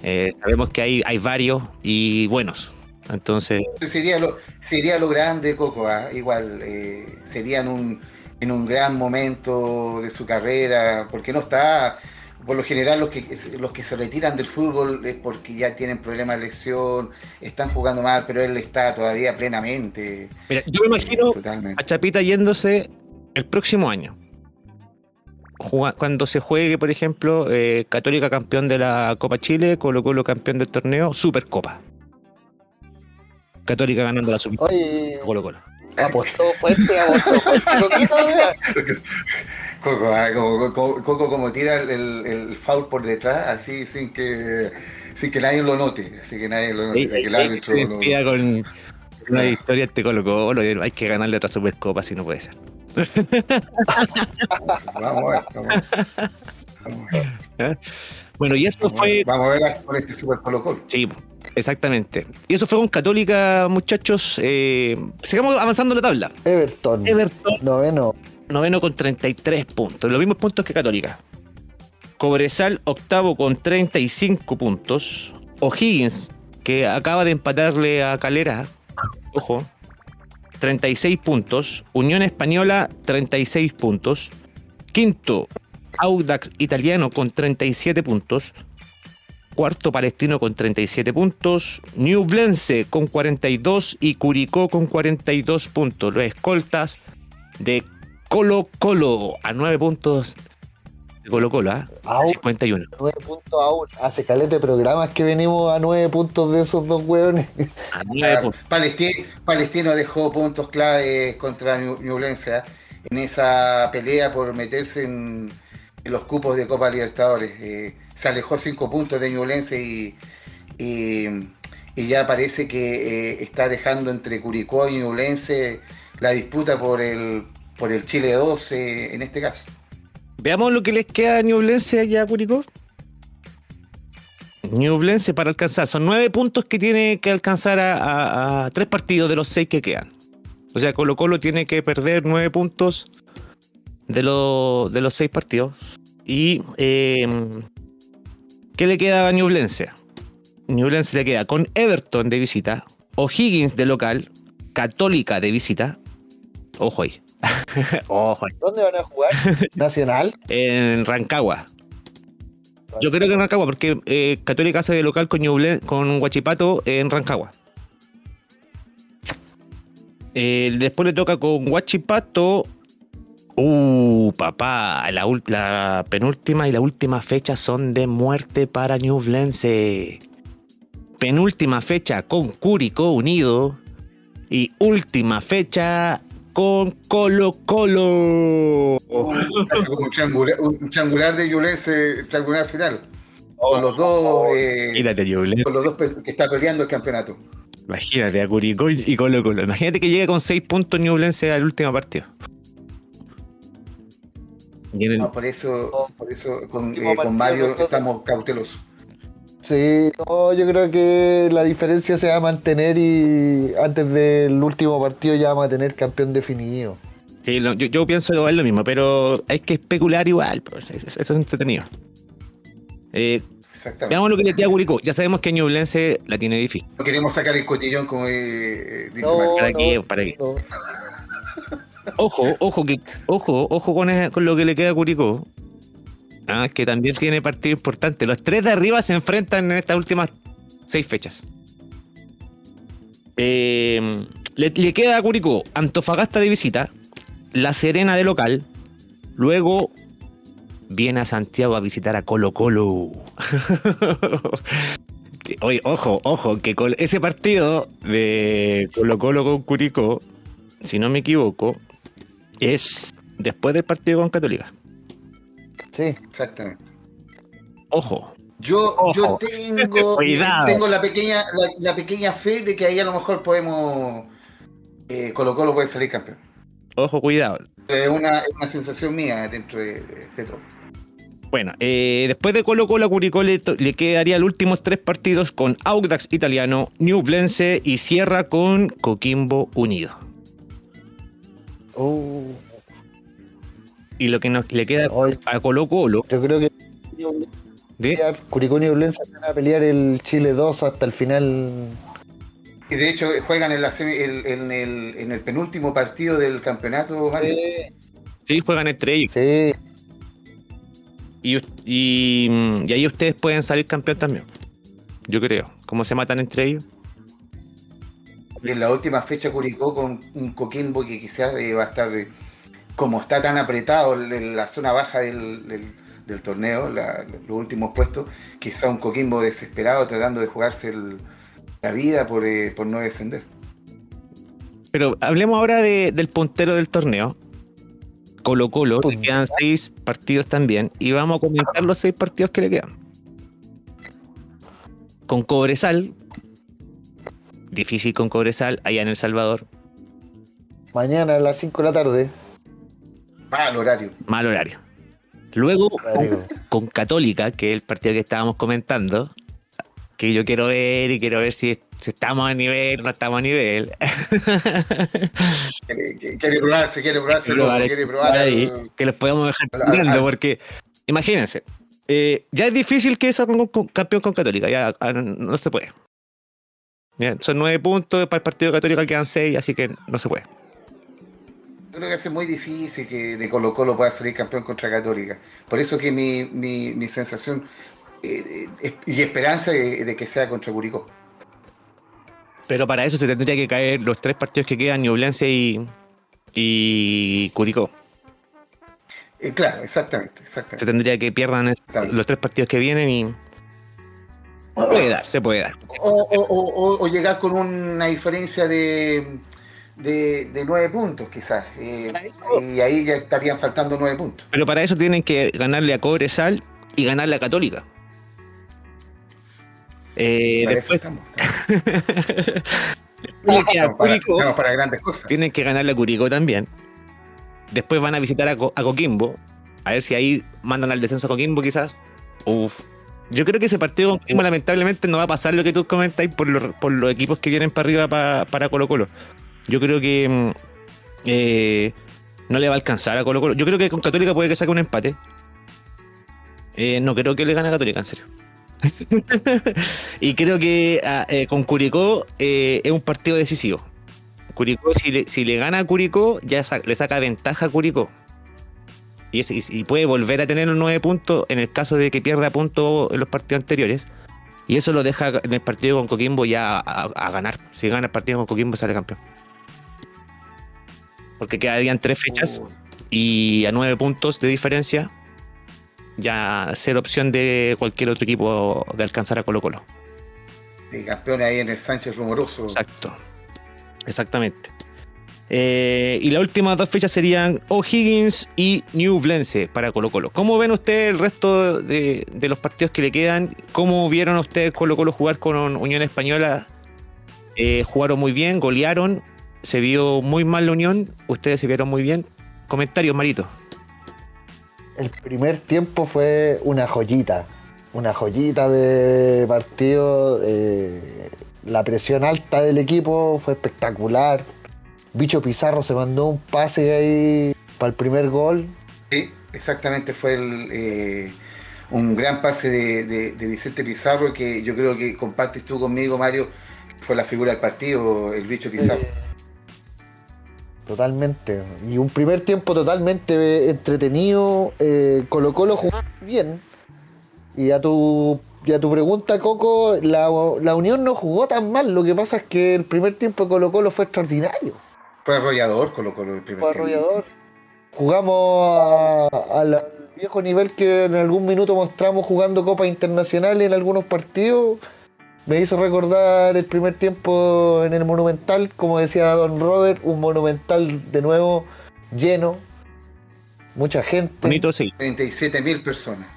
eh, sabemos que hay, hay varios y buenos. Entonces. Sería lo, sería lo grande, Coco, ¿ah? igual, eh, sería en un, en un gran momento de su carrera, porque no está por lo general los que, los que se retiran del fútbol es porque ya tienen problemas de lesión, están jugando mal, pero él está todavía plenamente. Mira, yo me imagino a Chapita yéndose el próximo año. Cuando se juegue, por ejemplo, eh, Católica campeón de la Copa Chile, Colo Colo campeón del torneo, Supercopa. Católica ganando la Supercopa. Colo Colo. Apostó fuerte, apostó fuerte, Coco, ah, Coco, como tira el, el, foul por detrás, así sin que sin que nadie lo note, así que nadie lo note, sí, que el con una historia este Colo Colo, hay que ganarle otra Supercopa si no puede ser. vamos a ver, vamos, vamos a ver. ¿Eh? Bueno, y eso fue. Vamos a ver con este Super Colo Colo. Sí, exactamente. Y eso fue con Católica, muchachos. Eh, sigamos avanzando en la tabla. Everton. Everton. Noveno noveno con 33 puntos, los mismos puntos que Católica. Cobresal, octavo con 35 puntos. O'Higgins, que acaba de empatarle a Calera, ojo, 36 puntos. Unión Española, 36 puntos. Quinto, Audax Italiano con 37 puntos. Cuarto, Palestino con 37 puntos. Newblense con 42 y Curicó con 42 puntos. Los escoltas de Colo Colo a 9 puntos de Colo Colo, ¿ah? 51. 9 puntos aún. Hace calete de programas que venimos a 9 puntos de esos dos hueones. A 9 puntos. Palestino, dejó puntos clave contra Ñublense ¿ah? en esa pelea por meterse en, los cupos de Copa Libertadores. Eh, se alejó cinco puntos de Ñublense y, y, ya parece que eh, está dejando entre Curicó y Ñublense la disputa por el, por el Chile 12 en este caso. Veamos lo que les queda a Ñublense allá a Curicó. Ñublense para alcanzar. Son nueve puntos que tiene que alcanzar a, tres partidos de los seis que quedan. O sea, Colo Colo tiene que perder nueve puntos de, de los seis partidos. Y em, ¿qué le queda a Ñublense? Ñublense le queda con Everton de visita, O'Higgins de local, Católica de visita. Ojo ahí. Ojo. ¿Dónde van a jugar? ¿Nacional? en Rancagua. Yo creo que en Rancagua, porque eh, Católica hace de local con, con Huachipato en Rancagua. Eh, después le toca con Huachipato. Uh, papá, la, penúltima y la última fecha son de muerte para Ñublense. Penúltima fecha con Curicó Unido. Y última fecha con Colo Colo. un, triangular, de Yulense, triangular final. Con los dos. Eh, con los dos que está peleando el campeonato. Imagínate, a Curicó y Colo Colo. Imagínate que llegue con 6 puntos Ñublense al último partido. No, por eso, por eso con, eh, con Mario estamos cautelosos. Sí, yo creo que la diferencia se va a mantener y antes del último partido ya vamos a tener campeón definido. Sí, yo, pienso igual lo mismo, pero hay que especular igual, pues, eso, es entretenido. Eh, veamos lo que le queda a Curicó. Ya sabemos que Ñublense la tiene difícil. No queremos sacar el cotillón como eh, dice ¿Para qué? ¿Para qué? Ojo, ojo, que, ojo, ojo con, con lo que le queda a Curicó. Ah, que también tiene partido importante. Los tres de arriba se enfrentan en estas últimas seis fechas. Eh, le, queda a Curicó Antofagasta de visita, La Serena de local, luego viene a Santiago a visitar a Colo Colo. Oye, ojo, ojo, que ese partido de Colo Colo con Curicó, si no me equivoco, es después del partido con Católica. Sí. Exactamente. Ojo. Yo, yo tengo, tengo la pequeña, la, pequeña fe de que ahí a lo mejor podemos. Eh, Colo Colo puede salir campeón. Ojo, cuidado. Es una, sensación mía dentro de, todo. Bueno, eh, después de Colo Colo a Curicó le, quedaría los últimos tres partidos con Audax Italiano, Newblense y cierra con Coquimbo Unido. Oh. Y lo que nos le queda a Colo Colo. Yo creo que ¿De? Curicó y van a pelear el Chile 2 hasta el final. Y de hecho juegan en, la en, el, en el penúltimo partido del campeonato. Sí. juegan entre ellos. Sí. Y, y, ahí ustedes pueden salir campeón también. Yo creo. ¿Cómo se matan entre ellos? En la última fecha Curicó con un Coquimbo que quizás eh, va a estar como está tan apretado en la zona baja del, torneo, los últimos puestos, quizá un Coquimbo desesperado tratando de jugarse la vida eh, por, no descender. Pero hablemos ahora del puntero del torneo. Colo Colo, le quedan seis partidos también y vamos a comentar los seis partidos que le quedan. Con Cobresal, difícil con Cobresal, allá en El Salvador. Mañana a las 5 de la tarde. Mal horario. Mal horario. Luego, con, Católica, que es el partido que estábamos comentando, que yo quiero ver y quiero ver si, estamos a nivel o no estamos a nivel. quiere, probarse, quiere probarse, quiere probar. que les podemos dejar viendo, porque imagínense, eh, ya es difícil que sea campeón con Católica, ya ah, no, se puede. son nueve puntos, para el partido de Católica quedan seis, así que no se puede creo que hace muy difícil que de Colo Colo pueda salir campeón contra Católica. Por eso que mi, mi, sensación eh, y esperanza de, que sea contra Curicó. Pero para eso se tendría que caer los tres partidos que quedan, Ñublense y, y Curicó. Eh, claro, exactamente, exactamente. Se tendría que pierdan los tres partidos que vienen y. Puede dar, se puede dar. O, o llegar con una diferencia de de, nueve puntos quizás. Eh, y ahí ya estarían faltando nueve puntos. Pero para eso tienen que ganarle a Cobresal y ganarle a Católica. Eh, después... para, grandes cosas. Tienen que ganarle a Curicó también. Después van a visitar a, Coquimbo. A ver si ahí mandan al descenso a Coquimbo, quizás. Uf. Yo creo que ese partido con Coquimbo, lamentablemente, no va a pasar lo que tú comentáis por, los equipos que vienen para arriba para Colo Colo. Yo creo que mm, eh, no le va a alcanzar a Colo Colo. Yo creo que con Católica puede que saque un empate. Eh, no creo que le gane a Católica, en serio. y creo que ah, eh, con Curicó es un partido decisivo. Curicó, si le, si le gana a Curicó, ya le saca ventaja a Curicó. Y, puede volver a tener los nueve puntos en el caso de que pierda puntos en los partidos anteriores. Y eso lo deja en el partido con Coquimbo ya a ganar. Si gana el partido con Coquimbo, sale campeón porque quedarían tres fechas oh. y a nueve puntos de diferencia ya ser opción de cualquier otro equipo de alcanzar a Colo Colo. De campeón ahí en el Sánchez rumoroso. Exacto, exactamente. Eh, y las últimas dos fechas serían O'Higgins y Newblense para Colo Colo. ¿Cómo ven ustedes el resto de, de, los partidos que le quedan? ¿Cómo vieron ustedes Colo Colo jugar con Unión Española? Eh, jugaron muy bien, golearon se vio muy mal la unión, ustedes se vieron muy bien. Comentarios, Marito. El primer tiempo fue una joyita, una joyita de partido. Eh, la presión alta del equipo fue espectacular. Bicho Pizarro se mandó un pase ahí para el primer gol. Sí, exactamente, fue eh, un gran pase de, Vicente Pizarro que yo creo que compartes tú conmigo, Mario, fue la figura del partido, el Bicho Pizarro. Totalmente. Y un primer tiempo totalmente entretenido. Eh, Colo Colo jugó bien. Y a tu, a tu pregunta, Coco, la, Unión no jugó tan mal. Lo que pasa es que el primer tiempo de Colo Colo fue extraordinario. Fue arrollador Colo Colo el primer Fue arrollador. Jugamos al viejo nivel que en algún minuto mostramos jugando Copas Internacionales en algunos partidos me hizo recordar el primer tiempo en el Monumental, como decía Don Robert, un Monumental de nuevo lleno, mucha gente. Bonito, sí. 37 mil personas.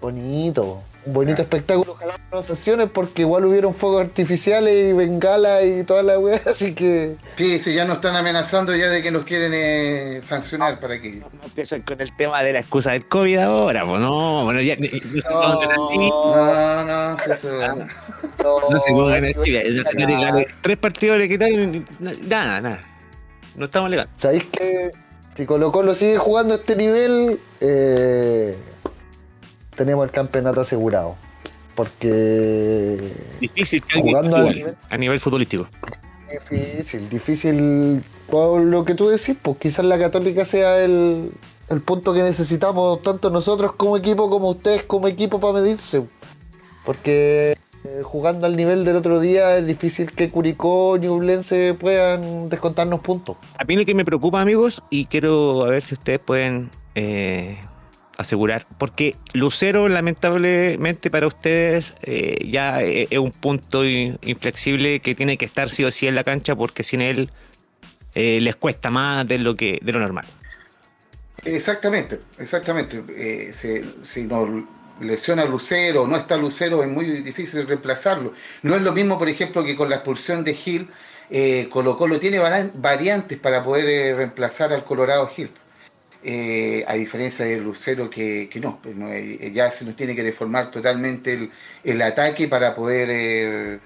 Bonito, un bonito espectáculo. Ojalá no sesiones porque igual hubieron fuegos artificiales y bengalas y toda la weá, así que. Sí, sí, ya nos están amenazando ya de que nos quieren eh, sancionar para que. No, empiecen con el tema de la excusa del COVID ahora, pues no, bueno, ya. No, no, no, no, no, se pongan así. Tres partidos le quitaron, nada, nada. No estamos legales. ¿Sabéis que si Colo Colo sigue jugando a este nivel, eh, tenemos el campeonato asegurado. Porque. Difícil jugando a, nivel, futbolístico. Difícil, difícil. Lo que tú decís, pues quizás la Católica sea el, el punto que necesitamos, tanto nosotros como equipo, como ustedes como equipo, para medirse. Porque eh, jugando al nivel del otro día es difícil que Curicó y Ublense puedan descontarnos puntos. A mí lo que me preocupa, amigos, y quiero a ver si ustedes pueden eh, asegurar, porque Lucero lamentablemente para ustedes eh, ya e-, es un punto inflexible que tiene que estar sí o sí en la cancha porque sin él eh, les cuesta más de lo que de lo normal. Exactamente, exactamente. Eh, si nos lesiona Lucero, no está Lucero, es muy difícil reemplazarlo. No es lo mismo, por ejemplo, que con la expulsión de Gil, Colo Colo tiene variantes para poder reemplazar al Colorado Gil. Eh, a diferencia del Lucero que, no, eh, ya se nos tiene que deformar totalmente el, ataque para poder,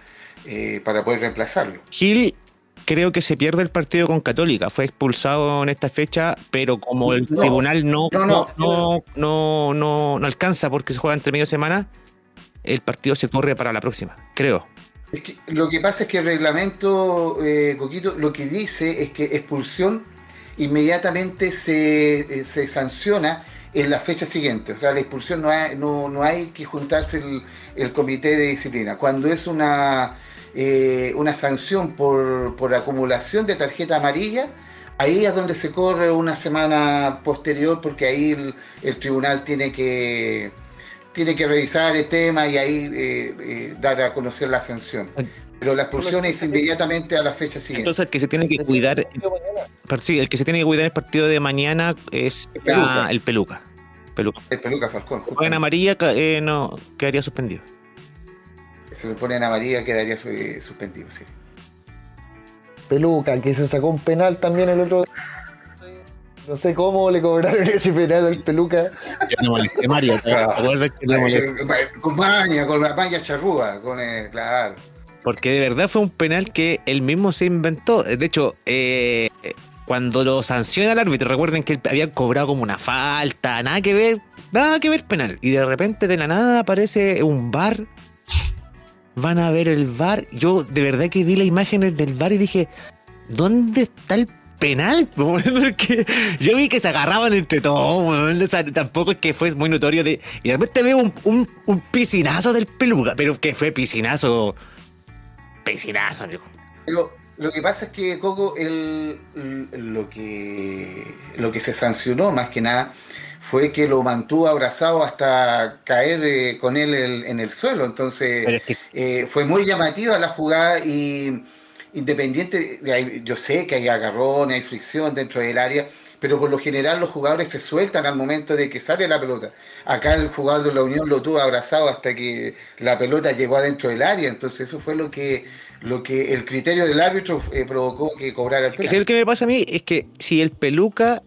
eh, para poder reemplazarlo. Gil creo que se pierde el partido con Católica, fue expulsado en esta fecha, pero como el tribunal no no no, no no, no, alcanza porque se juega entre medio semana, el partido se corre para la próxima, creo. lo que pasa es que el reglamento, Coquito, lo que dice es que expulsión inmediatamente se, eh, se sanciona en la fecha siguiente. O sea, la expulsión no hay, no, hay que juntarse el, comité de disciplina. Cuando es una, eh, una sanción por, por, acumulación de tarjeta amarilla, ahí es donde se corre una semana posterior porque ahí el, tribunal tiene que, tiene que revisar el tema y ahí eh, dar a conocer la sanción. Pero la expulsión es inmediatamente a la fecha siguiente. Entonces el que se tiene que cuidar, sí, el que se tiene que cuidar el partido de mañana es El Peluca. la- el Peluca. Peluca. El Peluca Falcón. En amarilla eh, no quedaría suspendido. Se le pone en amarilla, quedaría eh, suspendido, sí. Peluca, que se sacó un penal también el otro No sé cómo le cobraron ese penal al Peluca. Yo no molesté, Mario. ¿te Claro. acuerdas que no molesté? Eh, Con maña, con la maña charrúa, con el, claro. Porque de verdad fue un penal que él mismo se inventó. De hecho, eh, cuando lo sanciona el árbitro, recuerden que él había cobrado como una falta, nada que ver, nada que ver penal. Y de repente de la nada aparece un bar. Van a ver el bar. Yo de verdad que vi las imágenes del bar y dije, ¿dónde está el penal? Porque yo vi que se agarraban entre todos. O sea, tampoco es que fue muy notorio de. Y de repente veo un, un, un piscinazo del peluca, pero que fue piscinazo. Piscinazo, amigo. Pero lo que pasa es que, Coco, el, el- lo, que, lo que se sancionó más que nada fue que lo mantuvo abrazado hasta caer eh, con él el- en el suelo. Entonces, Pero es que eh, fue muy llamativa la jugada y independiente, de ahí- yo sé que hay agarrón, hay fricción dentro del área, pero por lo general los jugadores se sueltan al momento de que sale la pelota. Acá el jugador de la Unión lo tuvo abrazado hasta que la pelota llegó adentro del área, entonces eso fue lo que, lo que el criterio del árbitro eh, provocó que cobrara el que penal. si lo que me pasa a mí es que si el peluca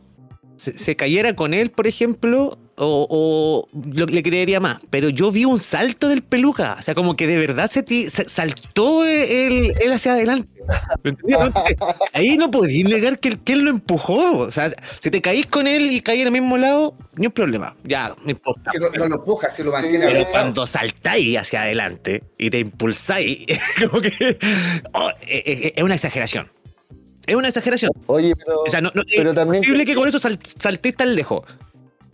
se, se cayera con él, por ejemplo, o, o lo, le creería más. Pero yo vi un salto del peluca. O sea, como que de verdad se, ti- se- saltó él, él hacia adelante. Entonces, ahí no podéis negar que, él- que él lo empujó. O sea, si te caís con él y caís en el mismo lado, ni un problema. Ya, no importa. Que no, no lo empuja, se lo mantiene Pero cuando saltáis hacia adelante y te impulsáis, como que oh, eh, eh, es una exageración. Es una exageración. Oye, pero, O sea, no, no, pero es también. posible que con eso sal- tan lejos.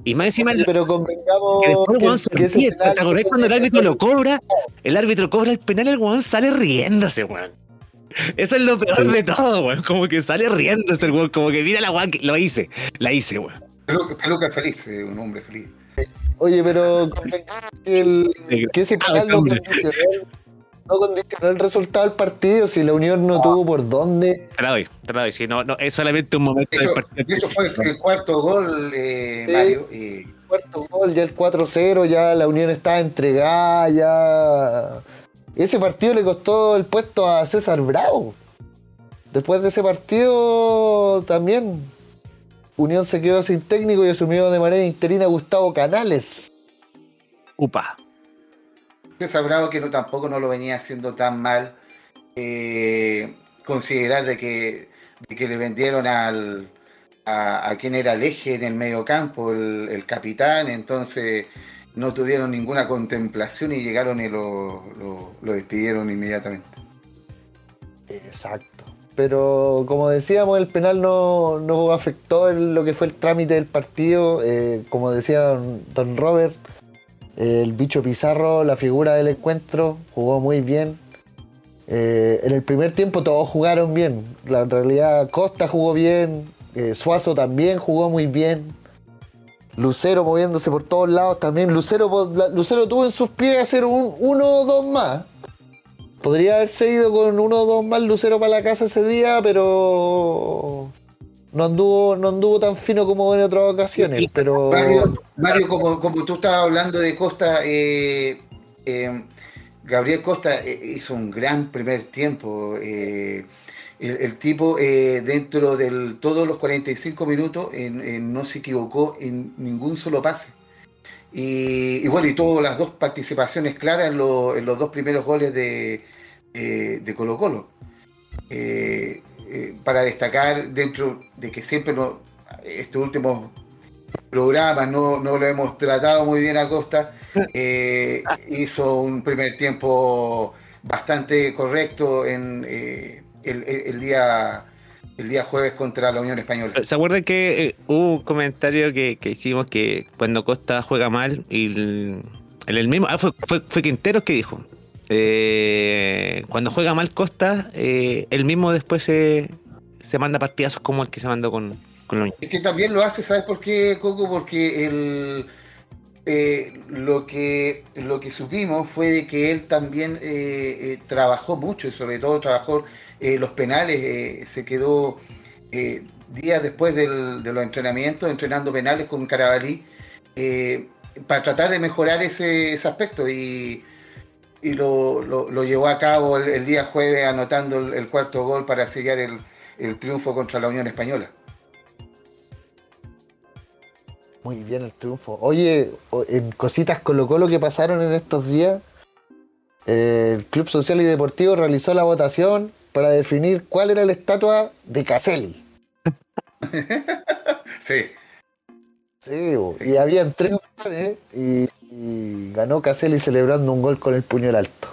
Y más encima, pero convengamos que después el que, weón se que ese ríe. penal ¿Te acordás cuando el árbitro lo cobra? El árbitro cobra el penal y el weón sale riéndose, weón. Eso es lo peor de todo, weón. Como que sale riéndose el weón. Como que mira la weón que lo hice. La hice, weón. Peluca, Peluca es feliz, eh, un hombre feliz. Oye, pero convengamos que, el, que ese Ah, penal hombre. condicionó, no condicionó el resultado del partido. Si la Unión no tuvo por dónde. Te la doy, te la doy. Si no, no, es solamente un momento De del partido. de hecho fue el, el cuarto gol, eh, Sí. Mario. y cuarto gol, ya el 4-0, ya la Unión estaba entregada, ya. Ese partido le costó el puesto a César Bravo. Después de ese partido también Unión se quedó sin técnico y asumió de manera interina a Gustavo Canales. Upa. César Bravo que no, tampoco no lo venía haciendo tan mal. eh, considerar de que, de que le vendieron al, a, a quien era el eje en el mediocampo, el, el capitán, entonces no tuvieron ninguna contemplación y llegaron y lo, lo- despidieron inmediatamente. Exacto. Pero como decíamos, el penal no, no afectó lo que fue el trámite del partido. Eh, como decía don, Robert, el bicho Pizarro, la figura del encuentro, jugó muy bien. Eh, en el primer tiempo todos jugaron bien. La en realidad Costa jugó bien, eh, Suazo también jugó muy bien. Lucero moviéndose por todos lados también. Lucero, Lucero tuvo en sus pies hacer un uno o dos más. Podría haberse ido con uno o dos más Lucero para la casa ese día, pero no anduvo, no anduvo tan fino como en otras ocasiones. Pero Mario, Mario, como, como tú estabas hablando de Costa, eh, eh, Gabriel Costa eh, hizo un gran primer tiempo. eh, el, el tipo eh, dentro de todos los 45 minutos no se equivocó en ningún solo pase. Y, y bueno, y tuvo las dos participaciones claras en, lo- en los dos primeros goles de, de- de Colo Colo. Eh, para destacar dentro de que siempre no, estos últimos programas no, no lo hemos tratado muy bien a Costa, eh, hizo un primer tiempo bastante correcto en eh, el, el- el día el día jueves contra la Unión Española. ¿Se acuerdan que eh, hubo un comentario que, que hicimos que cuando Costa juega mal y el, el, el mismo. Ah, fue, fue, fue Quinteros que dijo. Eh, cuando juega mal Costa, eh, él mismo después se, se manda partidazos como el que se mandó con, con Unión. Es que también lo hace, ¿sabes por qué, Coco? Porque el, eh, lo, que, lo que supimos fue que él también trabajó mucho y sobre todo trabajó los penales, se quedó días después de los entrenamientos entrenando penales con Carabalí para tratar de mejorar ese, aspecto y, lo, llevó a cabo el, día jueves anotando el, cuarto gol para sellar el, triunfo contra la Unión Española. Muy bien el triunfo. Oye, en cositas Colo Colo que pasaron en estos días, el Club Social y Deportivo realizó la votación para definir cuál era la estatua de Caselli. sí. Sí, y había tres y, ganó Caselli celebrando un gol con el puño alto.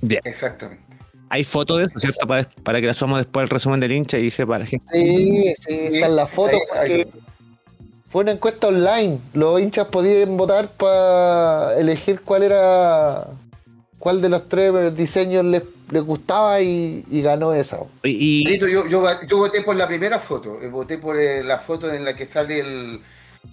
Bien. Exactamente. Hay fotos de eso, ¿cierto? Para, que la subamos después el resumen del hincha y sepa la gente. Sí, sí, están las fotos fue una encuesta online. Los hinchas podían votar para elegir cuál era cuál de los tres diseños les, gustaba y, ganó esa. Y, yo, yo, voté por la primera foto, eh, voté por eh, la foto en la que sale el,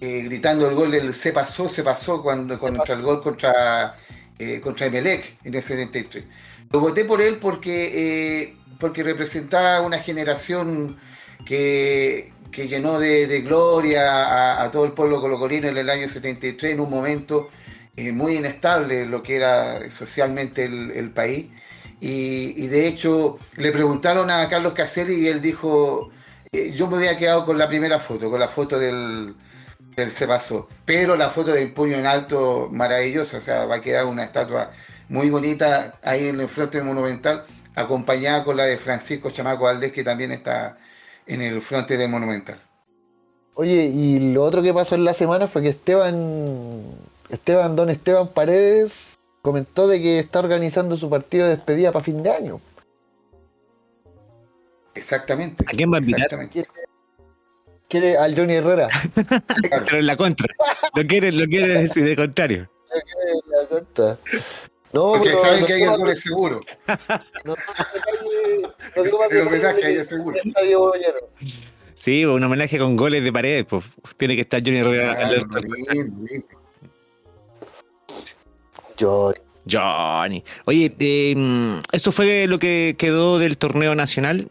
eh, gritando el gol del se pasó, se pasó cuando contra el gol contra, eh, contra Emelec en el 73. Lo voté por él porque, eh, porque representaba una generación que, llenó de, gloria a, todo el pueblo colocolino en el año 73, en un momento muy inestable lo que era socialmente el, país. Y, de hecho le preguntaron a Carlos Caselli y él dijo, yo me había quedado con la primera foto, con la foto del, él se pasó. Pero la foto del puño en alto, maravillosa, o sea, va a quedar una estatua muy bonita ahí en el frente Monumental, acompañada con la de Francisco Chamaco Valdés, que también está en el frente del Monumental. Oye, y lo otro que pasó en la semana fue que Esteban, Esteban, don Esteban Paredes, comentó de que está organizando su partido de despedida para fin de año. Exactamente. ¿A quién va a invitar? Quiere al Johnny Herrera. Pero en la contra. Lo quiere, lo quiere decir de contrario. Lo quiere en la contra. No, Porque pero saben que hay algo seguro. No, no digo más el homenaje hay seguro. Sí, un homenaje con goles de paredes, pues tiene que estar Johnny Herrera. Claro, Johnny. Johnny. Oye, eh, ¿eso fue lo que quedó del torneo nacional?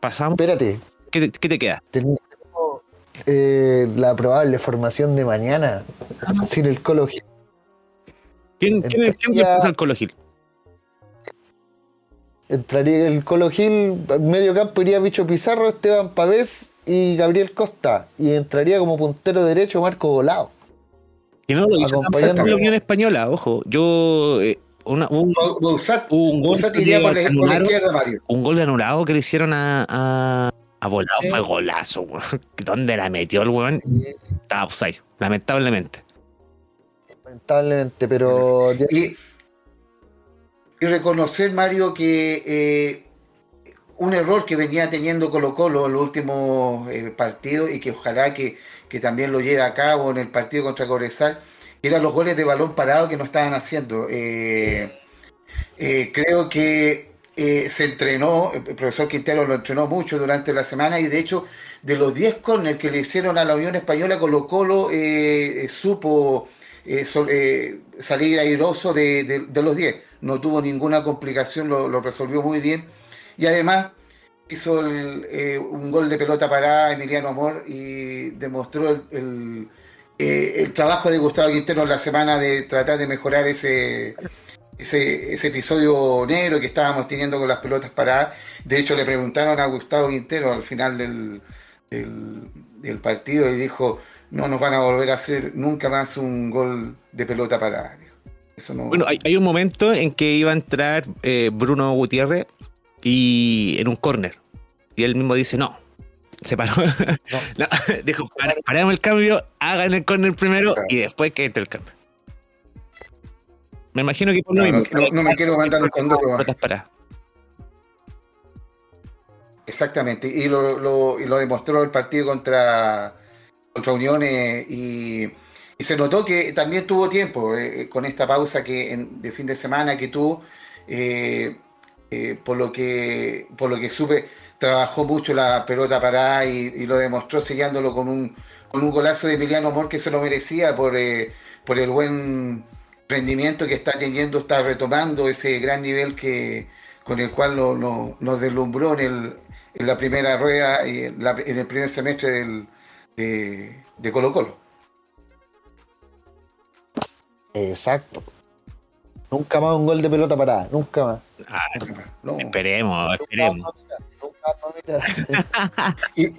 Pasamos. Espérate, ¿Qué te, queda? Tenemos eh, la probable formación de mañana sin el Colo Gil. ¿Quién, ¿quién, ¿quién al Colo Gil? Entraría el Colo Gil, medio campo iría Bicho Pizarro, Esteban Pavés y Gabriel Costa. Y entraría como puntero derecho Marco Volado. Que no lo hizo la Unión Española, ojo. Yo. Eh, una, un, un, gol un gol de anulado que le hicieron a, ha volado, fue golazo, ¿Dónde la metió el weón? Estaba offside, lamentablemente. Lamentablemente, pero. Y, reconocer, Mario, que eh, un error que venía teniendo Colo Colo en los últimos eh, partidos y que ojalá que, también lo lleve a cabo en el partido contra Cobresal, eran los goles de balón parado que no estaban haciendo. Eh, creo que eh, se entrenó, el profesor Quintero lo entrenó mucho durante la semana y de hecho de los 10 corners que le hicieron a la Unión Española, Colo Colo eh, supo eh, salir airoso de, los 10. No tuvo ninguna complicación, lo, resolvió muy bien. Y además hizo un gol de pelota parada Emiliano Amor y demostró el, el trabajo de Gustavo Quintero en la semana de tratar de mejorar ese ese, ese episodio negro que estábamos teniendo con las pelotas paradas. De hecho, le preguntaron a Gustavo Quintero al final del, del, partido y dijo, no nos van a volver a hacer nunca más un gol de pelota parada. Bueno, hay, un momento en que iba a entrar eh, Bruno Gutiérrez y en un córner. Y él mismo dice, no, se paró. dijo, paremos el cambio, hagan el córner primero y después que entre el cambio. Me imagino que por no, no, no, me quiero mandar un condoro. Exactamente, y lo, lo, y lo, demostró el partido contra, contra Uniones y, se notó que también tuvo tiempo eh, con esta pausa que de fin de semana que tuvo, eh, eh, por, lo que, por lo que supe, trabajó mucho la pelota parada y, y lo demostró sellándolo con un, con un golazo de Emiliano Amor que se lo merecía por por el buen rendimiento que está teniendo, está retomando ese gran nivel que con el cual nos deslumbró en, la primera rueda y en, el primer semestre del, de, Colo Colo. Exacto. Nunca más un gol de pelota parada, nunca más. Ah, esperemos, esperemos. y,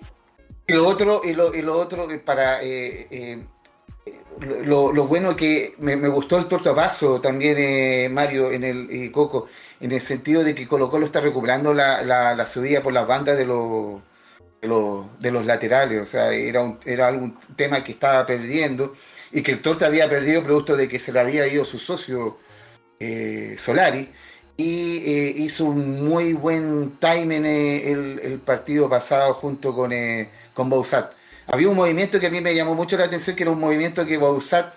lo otro, y lo, y lo otro para eh, eh, lo, bueno que me, gustó el tortapaso también, eh, Mario, en el Coco, en el sentido de que Colo Colo está recuperando la, la, subida por las bandas de los, de los, laterales. O sea, era, un, era algún tema que estaba perdiendo y que el Torta había perdido producto de que se le había ido su socio eh, Solari. Y eh, hizo un muy buen timing el, partido pasado junto con, con Bausat había un movimiento que a mí me llamó mucho la atención, que era un movimiento que Bausat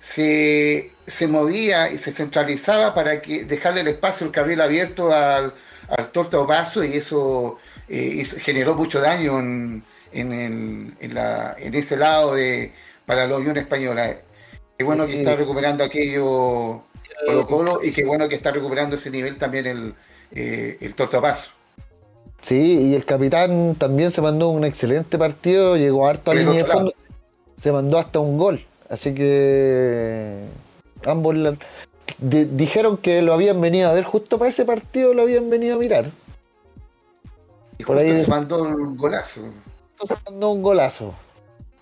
se, se movía y se centralizaba para que dejarle el espacio, el carril abierto al, al torta paso y eso, eh, generó mucho daño en, en, la, en, ese lado de, para la Unión Española. Qué bueno que está recuperando aquello Colo Colo y qué bueno que está recuperando ese nivel también el, eh, el torta paso. Sí, y el capitán también se mandó un excelente partido, llegó harto a línea de fondo, se mandó hasta un gol. Así que ambos dijeron que lo habían venido a ver justo para ese partido, lo habían venido a mirar. Y por ahí se mandó un golazo. Se mandó un golazo.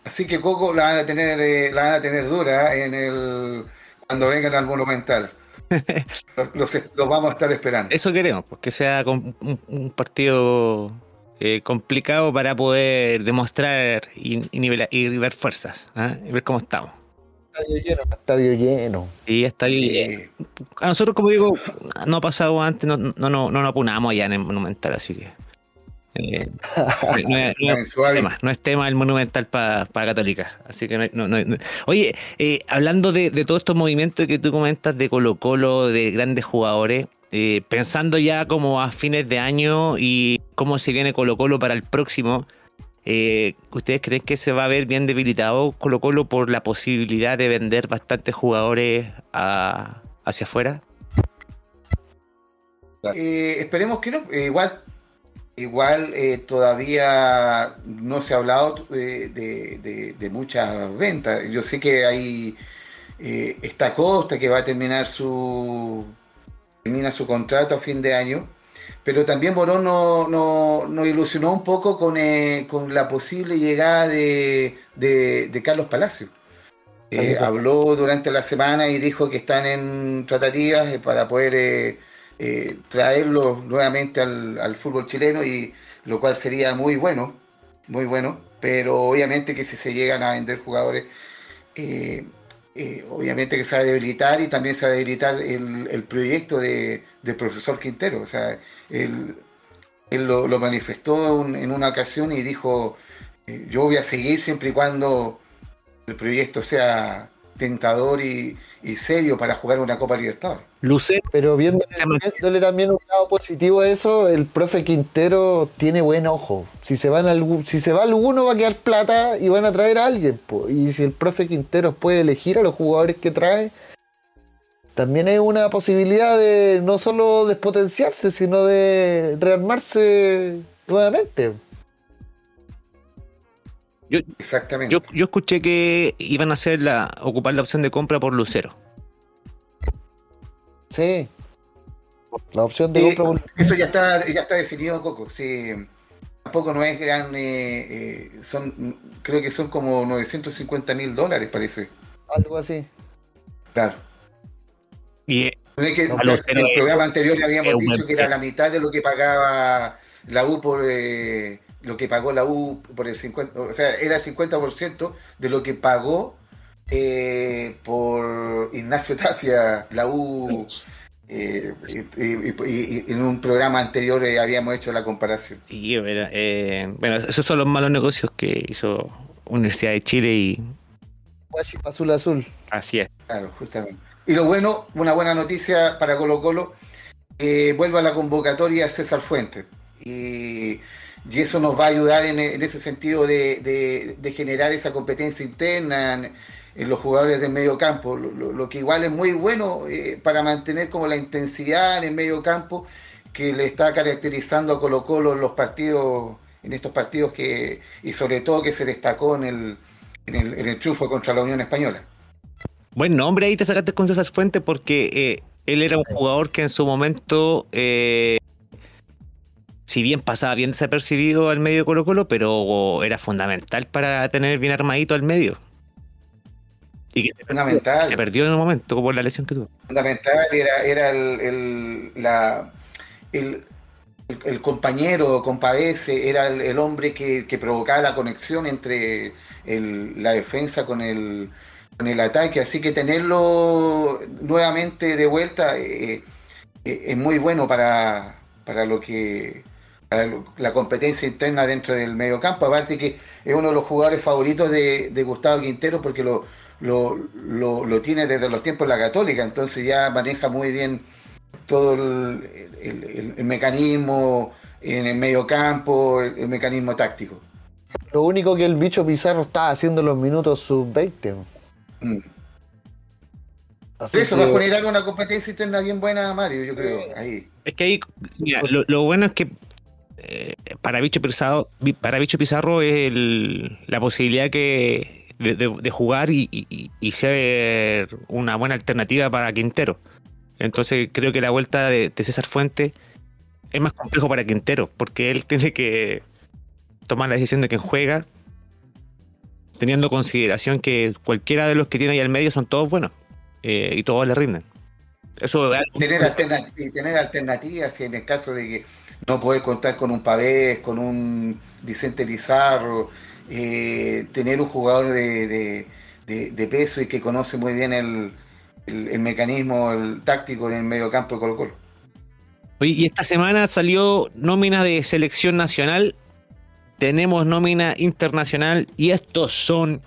Así que Coco la van a tener, eh, la van a tener dura en el cuando vengan al Monumental. los, vamos a estar esperando. Eso queremos, pues, que sea un, partido eh, complicado para poder demostrar y, y, ver fuerzas, ¿ah? y ver cómo estamos. Estadio lleno, estadio lleno. Sí, estadio lleno. A nosotros, como digo, no ha pasado antes, no, no, no, no nos apunamos allá en el Monumental, así que. Eh, no, es, tema, el monumental para Católica. Así que no, Oye, eh, hablando de, todos estos movimientos que tú comentas de Colo Colo, de grandes jugadores, eh, pensando ya como a fines de año y cómo se viene Colo Colo para el próximo, ¿ustedes creen que se va a ver bien debilitado Colo Colo por la posibilidad de vender bastantes jugadores hacia afuera? esperemos que no. igual Igual eh, todavía no se ha hablado eh, de, muchas ventas. Yo sé que hay eh, esta Costa que va a terminar su termina su contrato a fin de año, pero también Morón nos no, ilusionó un poco con, la posible llegada de, de Carlos Palacio. habló durante la semana y dijo que están en tratativas para poder eh, traerlo nuevamente al, fútbol chileno y lo cual sería muy bueno, muy bueno, pero obviamente que si se llegan a vender jugadores, eh, eh, obviamente que se va a debilitar y también se va a debilitar el, proyecto de, del profesor Quintero, o sea, él, lo, manifestó en una ocasión y dijo, yo voy a seguir siempre y cuando el proyecto sea tentador y, y serio para jugar una Copa Libertadores. Luce, pero viéndole, también un lado positivo a eso, el profe Quintero tiene buen ojo. Si se van algún, si se va alguno va a quedar plata y van a traer a alguien. Y si el profe Quintero puede elegir a los jugadores que trae, también es una posibilidad de no solo despotenciarse, sino de rearmarse nuevamente. Yo, Exactamente. Yo, yo, escuché que iban a hacer la, ocupar la opción de compra por Lucero. Sí. La opción de compra por Eso ya está, ya está definido, Coco. Sí. Tampoco no es gran. Eh, eh, son, creo que son como 950 mil dólares, parece. Algo así. Claro. Y en el, programa anterior habíamos dicho que era la mitad de lo que pagaba la U por. Eh, lo que pagó la U por el 50, o sea, era el 50% de lo que pagó eh, por Ignacio Tapia, la U. Eh, y, en un programa anterior eh, habíamos hecho la comparación. Sí, bueno, esos son los malos negocios que hizo Universidad de Chile y. Azul Azul. Así es. Claro, justamente. Y lo bueno, una buena noticia para Colo Colo, vuelve a la convocatoria César Fuentes. Y y eso nos va a ayudar en, ese sentido de, generar esa competencia interna en los jugadores del medio campo, lo, que igual es muy bueno eh, para mantener como la intensidad en el medio campo que le está caracterizando a Colo Colo en los partidos, en estos partidos que, y sobre todo que se destacó en el, en el, triunfo contra la Unión Española. Buen nombre ahí te sacaste con César Fuentes porque eh, él era un jugador que en su momento, eh, si bien pasaba bien desapercibido al medio de Colo Colo, pero era fundamental para tener bien armadito al medio. Y que se, Perdió, se perdió en un momento por la lesión que tuvo. Fundamental era, era el, la, el, el, compañero, compadece, era el, hombre que, provocaba la conexión entre la defensa con el, con el ataque. Así que tenerlo nuevamente de vuelta eh, eh, es muy bueno para, para lo que la competencia interna dentro del medio campo. Aparte que es uno de los jugadores favoritos de, de Gustavo Quintero porque lo, lo, lo, tiene desde los tiempos de la Católica, entonces ya maneja muy bien todo el, mecanismo en el medio campo, el, mecanismo táctico. Lo único que el bicho Pizarro está haciendo los minutos sub-20. Mm. Eso va a poner una competencia interna bien buena, Mario, yo creo. Ahí. Es que ahí, lo, bueno es que eh, para Bicho Pizarro, para Bicho Pizarro es la posibilidad que de, jugar y, ser una buena alternativa para Quintero. Entonces creo que la vuelta de, César Fuente es más complejo para Quintero, porque él tiene que tomar la decisión de quién juega, teniendo consideración que cualquiera de los que tiene ahí al medio son todos buenos eh, y todos le rinden. Eso tener, alternativas, tener alternativas en el caso de que no poder contar con un Pavés, con un Vicente Lizarro, eh, tener un jugador de, peso y que conoce muy bien el, mecanismo el táctico del medio campo de Colo Colo. Y esta semana salió nómina de selección nacional, tenemos nómina internacional y estos son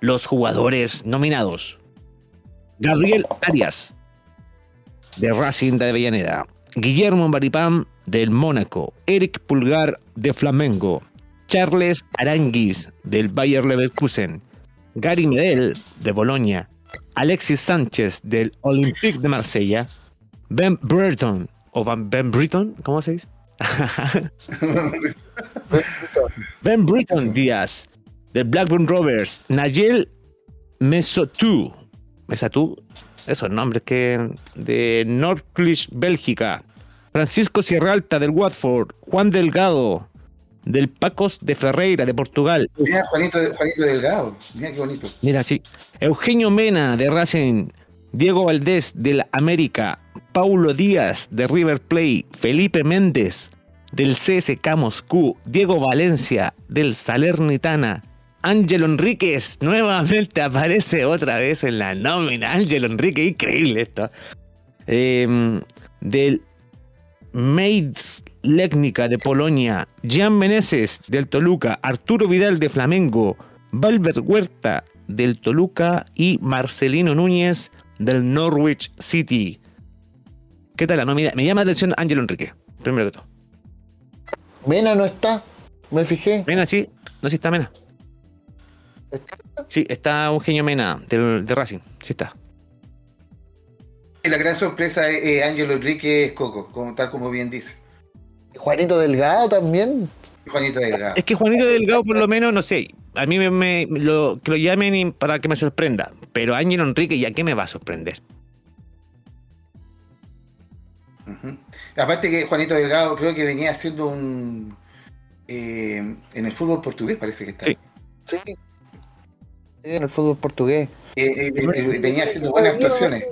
los jugadores nominados. Gabriel Arias, de Racing de Avellaneda. Guillermo Baripán, del Mónaco. Eric Pulgar, de Flamengo. Charles Aranguis del Bayer Leverkusen, Gary Medel de Bolonia, Alexis Sánchez del Olympique de Marsella, Ben Breton o Ben Britton, ¿cómo se dice? ben Britton Díaz del Blackburn Rovers, Nayel Mesotu, Mesatu, esos nombres que de Northcliffe, Bélgica, Francisco Sierra Alta del Watford, Juan Delgado del Pacos de Ferreira, de Portugal. Mira, Juanito, Delgado. Mira qué bonito. Mira, sí. Eugenio Mena, de Racing. Diego Valdés, del América. Paulo Díaz, de River Plate. Felipe Méndez, del CSK Moscú. Diego Valencia, del Salernitana. Ángelo Enríquez, nuevamente aparece otra vez en la nómina. Ángelo Enrique, increíble esto. Em, del Maids Lécnica de Polonia, Jan Meneses del Toluca, Arturo Vidal de Flamengo, Valver Huerta del Toluca y Marcelino Núñez del Norwich City. ¿Qué tal la nómina? Me llama la atención Ángelo Enrique, primero que todo. Mena no está, me fijé. Mena sí, no sí está Mena. Sí, está un genio Mena de Racing, sí está. La gran sorpresa es Ángelo Enrique es Coco, como, tal como bien dice. Juanito Delgado también. Juanito Delgado. Es que Juanito Delgado, por lo menos, no sé, a mí me, lo, que lo llamen para que me sorprenda. Pero Ángel Enrique, ¿ya qué me va a sorprender? Aparte que Juanito Delgado creo que venía haciendo un... Eh, en el fútbol portugués parece que está. Sí. Sí, en el fútbol portugués. Eh, eh, venía haciendo buenas actuaciones.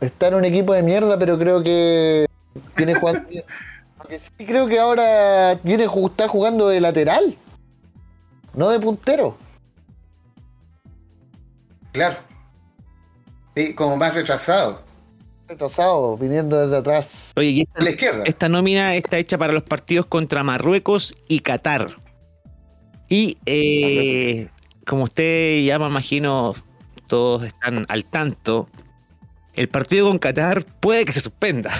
Está en un equipo de mierda, pero creo que tiene jugando. Porque sí creo que ahora viene, está jugando de lateral, no de puntero. Claro. Sí, como más retrasado. Retrasado, viniendo desde atrás. Oye, y esta, la izquierda. esta nómina está hecha para los partidos contra Marruecos y Qatar. Y eh, como usted ya me imagino, todos están al tanto el partido con Qatar puede que se suspenda.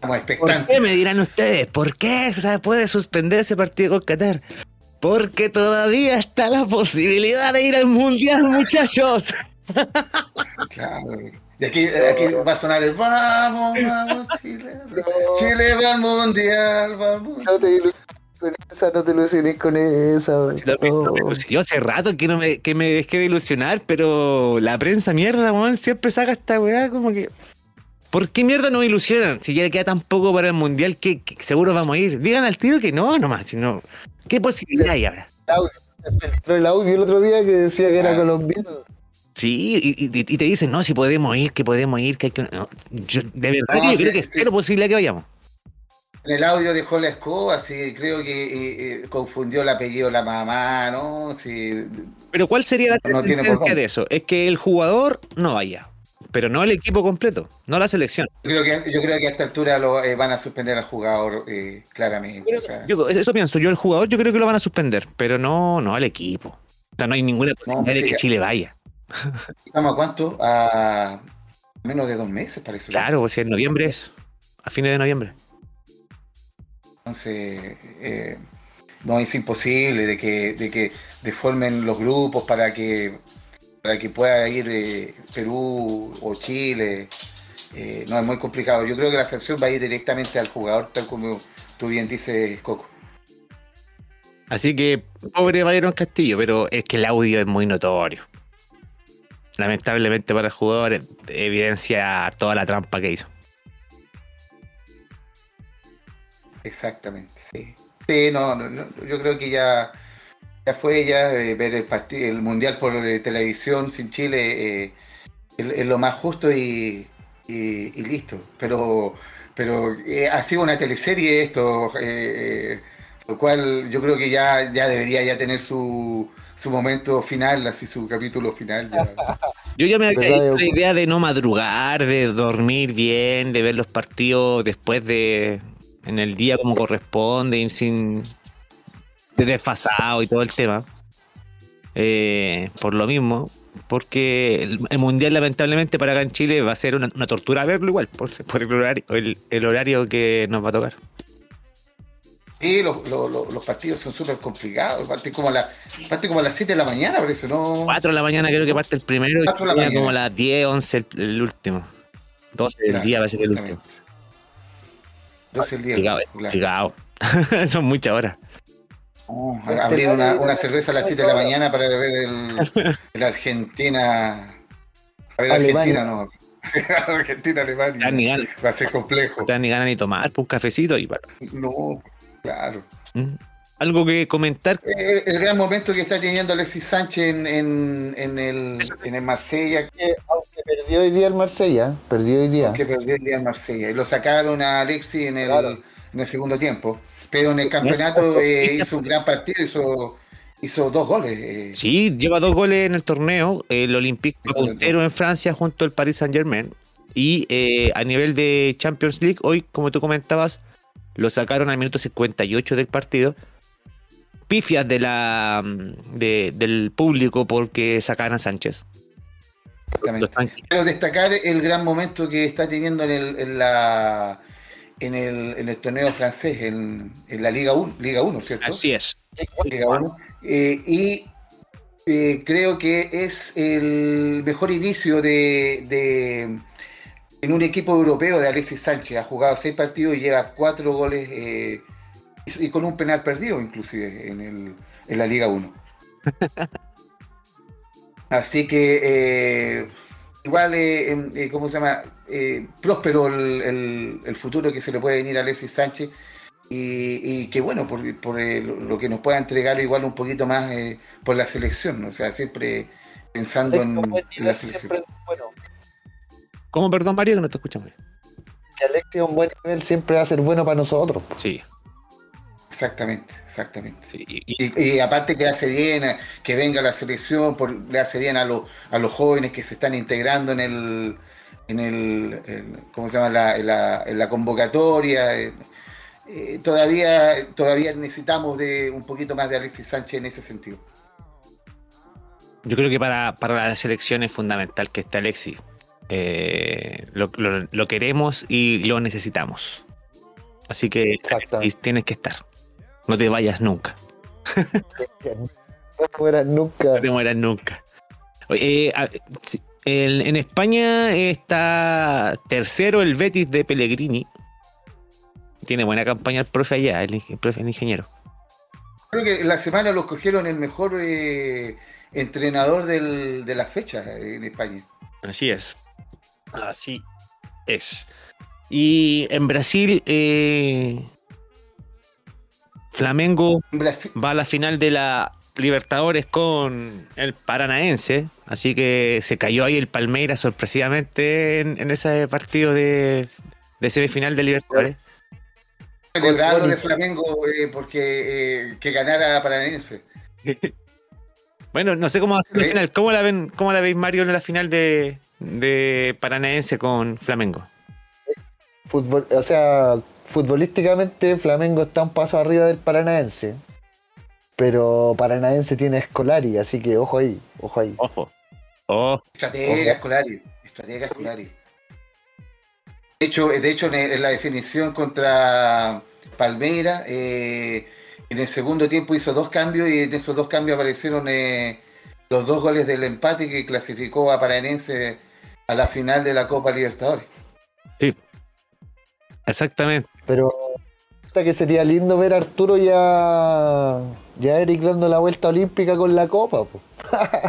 ¿Por qué me dirán ustedes? ¿Por qué se puede suspender ese partido con Qatar? Porque todavía está la posibilidad de ir al mundial, muchachos. Claro. Y aquí, aquí va a sonar el vamos, vamos, Chile. Chile va al mundial, vamos. No te ilusiones con esa, no te ilusiones con esa. Sí, si Yo hace rato que no me, que me dejé de ilusionar, pero la prensa mierda, weón, siempre saca esta weá como que. ¿Por qué mierda nos ilusionan? Si ya le queda tan poco para el mundial, que, que seguro vamos a ir. Digan al tiro que no, nomás. Si no, ¿Qué posibilidad hay ahora? Me filtró el audio el otro día que decía que era Ah. colombiano. Sí, y, y- y te dicen, no, si podemos ir, que podemos ir, que hay que. no. Yo, de verdad, No, yo sí, creo que es sí. cero posibilidad que vayamos. En el audio dejó la escoba, así creo que eh, eh, confundió el apellido de la mamá, ¿no? Sí, Pero ¿cuál sería la No dónde. de eso? Es que el jugador no vaya, pero no el equipo completo, no la selección. Yo creo que, yo creo que a esta altura lo eh, van a suspender al jugador eh, claramente. o sea, Yo, eso pienso, yo el jugador yo creo que lo van a suspender, pero no, no al equipo. O sea, no hay ninguna posibilidad de sí, que. Chile vaya. ¿Estamos a cuánto? A menos de dos meses, parece. Claro, pues si en noviembre es, a fines de noviembre. Entonces, eh, no es imposible de que, de que deformen los grupos para que para que pueda ir eh, Perú o Chile. Eh, no, es muy complicado. Yo creo que la sanción va a ir directamente al jugador, tal como tú bien dices, Coco. Así que, pobre Bayron Castillo, pero es que el audio es muy notorio. Lamentablemente para el jugador evidencia toda la trampa que hizo. Exactamente, sí. Sí, no, no, no, yo creo que ya, ya fue ya eh, ver el el mundial por eh, televisión sin Chile eh, es, lo más justo y, listo. Pero, pero ha sido una teleserie esto, lo cual yo creo que ya, ya debería ya tener su, su momento final, así su capítulo final. Yo ya me había ¿Verdad, hecho la idea de no madrugar, de dormir bien, de ver los partidos después de en el día como corresponde, ir sin de desfasado y todo el tema. Eh, por lo mismo, porque el, el mundial lamentablemente para acá en Chile va a ser una, una tortura verlo igual, por, por el, horario, el, el horario que nos va a tocar. Sí, los, los- partidos son súper complicados, parte como, a la, parte como a las 7 de la mañana, por eso no... 4 de la mañana creo que parte el primero y 4 de la mañana. como a las 10, 11 el, último. 12 del Claro, día va a ser el último. 12 el día. Complicado, claro. complicado. Son muchas horas. Oh, abrir una, una cerveza a las 7 de la mañana para ver el, el Argentina. A ver, Alemania. Argentina no. Argentina, ni Alemania. Va a ser complejo. te dan ni ganas ni tomar pues, un cafecito y para. No, claro. ¿Mm? Algo que comentar. Eh, El, gran momento que está teniendo Alexis Sánchez en, en, en el, en el Marsella, Que, perdió hoy día el Marsella, perdió hoy día. que perdió el día en Marsella. Y lo sacaron a Alexis en el, Claro. en el segundo tiempo. Pero en el campeonato eh, hizo un gran partido, hizo, hizo dos goles. eh. Sí, lleva dos goles en el torneo. El Olympique puntero en Francia junto al Paris Saint Germain. Y eh, a nivel de Champions League, hoy, como tú comentabas, lo sacaron al minuto 58 del partido. Pifias de la, de- del público porque sacaron a Sánchez. Exactamente. Pero destacar el gran momento que está teniendo en el, en la, en el, en el torneo francés, en, en la Liga 1, Liga 1, ¿cierto? Así es. Liga 1. Eh, y eh, creo que es el mejor inicio de, de- en un equipo europeo de Alexis Sánchez. Ha jugado seis partidos y lleva cuatro goles eh, y, y con un penal perdido inclusive en, el, en la Liga 1. Así que eh, igual, eh, em, eh, ¿cómo se llama? Eh, próspero el, el- el futuro que se le puede venir a Alexis Sánchez y, y que bueno, por, por, eh, lo que nos pueda entregar igual un poquito más eh, por la selección, ¿no? o sea, siempre pensando en, en la selección. siempre es bueno. ¿Cómo, perdón, Mario? Que no te escuchamos. Que Alexis a un buen nivel siempre va a ser bueno para nosotros. Sí, Exactamente, exactamente. sí. Y- y- Y, y aparte que hace bien que venga la selección, por- le hace bien a, los a los jóvenes que se están integrando en el, en el, en- ¿cómo se llama? La, en la, en la convocatoria. eh, eh, todavía, todavía necesitamos de un poquito más de Alexis Sánchez en ese sentido. Yo creo que para, para la selección es fundamental que esté Alexis. Eh, lo, lo- lo queremos y lo necesitamos. Así que tienes que estar. No te vayas nunca. No te mueras nunca. No te mueras nunca. Eh, el- en España está tercero el Betis de Pellegrini. Tiene buena campaña el profe allá, el, profe, el ingeniero. Creo que la semana lo cogieron el mejor eh, entrenador del- de las fechas en España. Así es. Así es. Y en Brasil, eh, Flamengo va a la final de la Libertadores con el Paranaense. Así que se cayó ahí el Palmeiras sorpresivamente en, en ese partido de, de semifinal de Libertadores. celebrado de Flamengo eh, porque eh, que ganara Paranaense. Bueno, no sé cómo va a ser la final. ¿Cómo la, ven, ¿Cómo la veis, Mario, en la final de, de Paranaense con Flamengo? Fútbol, o sea, futbolísticamente Flamengo está un paso arriba del Paranaense. Pero Paranaense tiene Escolari, así que ojo ahí, ojo ahí. Ojo. Oh, Estratega Ojo. Escolari. Estratega Escolari. De hecho, de hecho, en la definición contra Palmeira, eh, en el segundo tiempo hizo dos cambios y en esos dos cambios aparecieron eh, los dos goles del empate que clasificó a Paranense a la final de la Copa Libertadores. exactamente. Pero puta que sería lindo ver a Arturo y a, y a Eric dando la vuelta olímpica con la copa. po.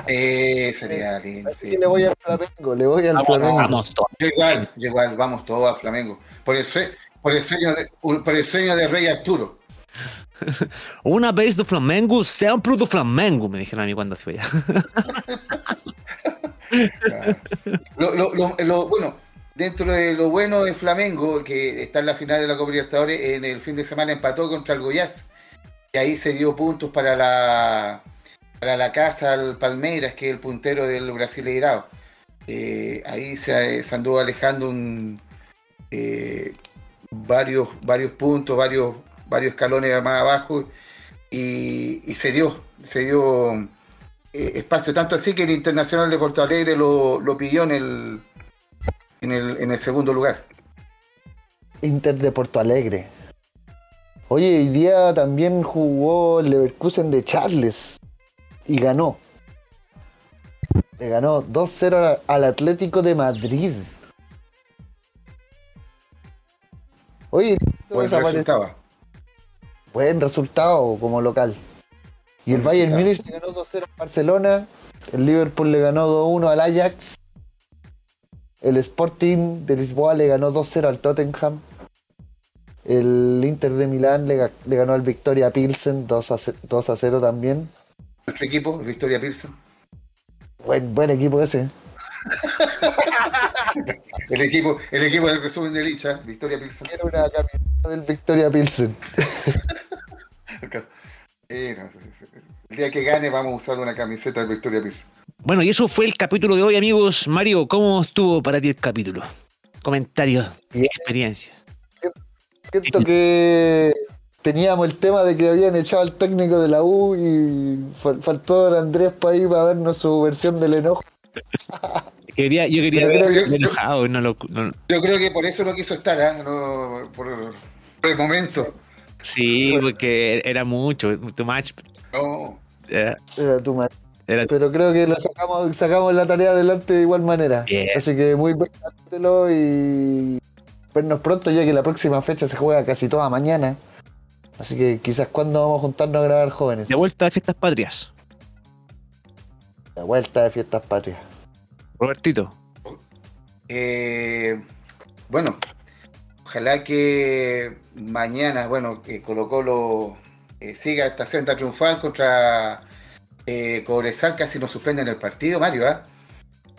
Eh, sería lindo. Sí. le voy al Flamengo, le voy al Flamengo. Yo igual, yo igual, vamos todos a Flamengo. Por el, sue- por el sueño de, por el sueño de Rey Arturo. Una vez do Flamengo, sempre do Flamengo, me dijeron a mí cuando fui allá. Claro. Lo, lo- lo- lo- bueno, dentro de lo bueno de Flamengo, que está en la final de la Copa Libertadores, en el fin de semana empató contra el Goiás. Y ahí se dio puntos para la para la casa al Palmeiras, que es el puntero del Brasileirao. Eh, ahí se, se anduvo alejando eh, varios, varios puntos, varios, varios escalones más abajo, y, y se dio, se dio eh, espacio, tanto así que el Internacional de Porto Alegre lo, lo pidió en el, en el, en el segundo lugar. Inter de Porto Alegre. Oye, hoy día también jugó el Leverkusen de Charles y ganó. Le ganó 2-0 al- Atlético de Madrid. Oye, Buen resultado. Buen resultado como local. Y el Bayern. Múnich le ganó 2-0 al Barcelona. El Liverpool le ganó 2-1 al Ajax. El Sporting de Lisboa le ganó 2-0 al Tottenham. El Inter de Milán le, le ganó al Victoria Pilsen 2 a 0, 2 a 0 también. Nuestro equipo, Victoria Pearson. Buen, buen equipo ese. El equipo, el equipo del resumen de Licha, Victoria Pearson. Era una camiseta del Victoria Pilsen. Eh, no, el día que gane vamos a usar una camiseta de Victoria Pearson. Bueno, y eso fue el capítulo de hoy, amigos. Mario, ¿cómo estuvo para ti el capítulo? Comentarios, Bien. experiencias. Siento que teníamos el tema de que habían echado al técnico de la U y fal- faltó Don Andrés para ir para darnos su versión del enojo. Quería, yo quería ver creo enojado, no lo, no- Yo creo que por eso no quiso estar, ¿ah? No, por, por el momento. Sí, porque era mucho, too much. No. Eh, Era tu madre. Era- Pero creo que lo sacamos, sacamos la tarea adelante de igual manera. Así que muy bien, háztelo y vernos pronto ya que la próxima fecha se juega casi toda mañana. Así que quizás cuando vamos a juntarnos a grabar jóvenes. De vuelta a Fiestas Patrias. De vuelta de fiestas patrias. Robertito. Eh, bueno, ojalá que mañana, bueno, que Colo Colo eh, siga esta senda triunfal contra eh, Cobresal, casi nos suspenden el partido, Mario, ¿ah?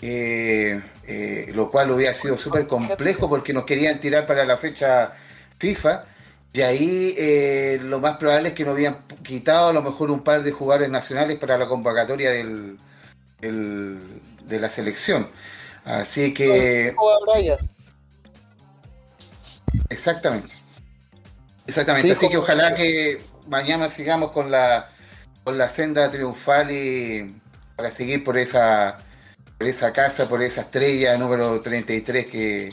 Eh, eh, lo cual hubiera sido súper complejo porque nos querían tirar para la fecha FIFA y ahí eh, lo más probable es que nos habían quitado a lo mejor un par de jugadores nacionales para la convocatoria del, del- de la selección. Así que... Exactamente. Exactamente. Sí, Así que ojalá que mañana sigamos con la con la senda triunfal y para seguir por esa por esa casa, por esa estrella número 33 que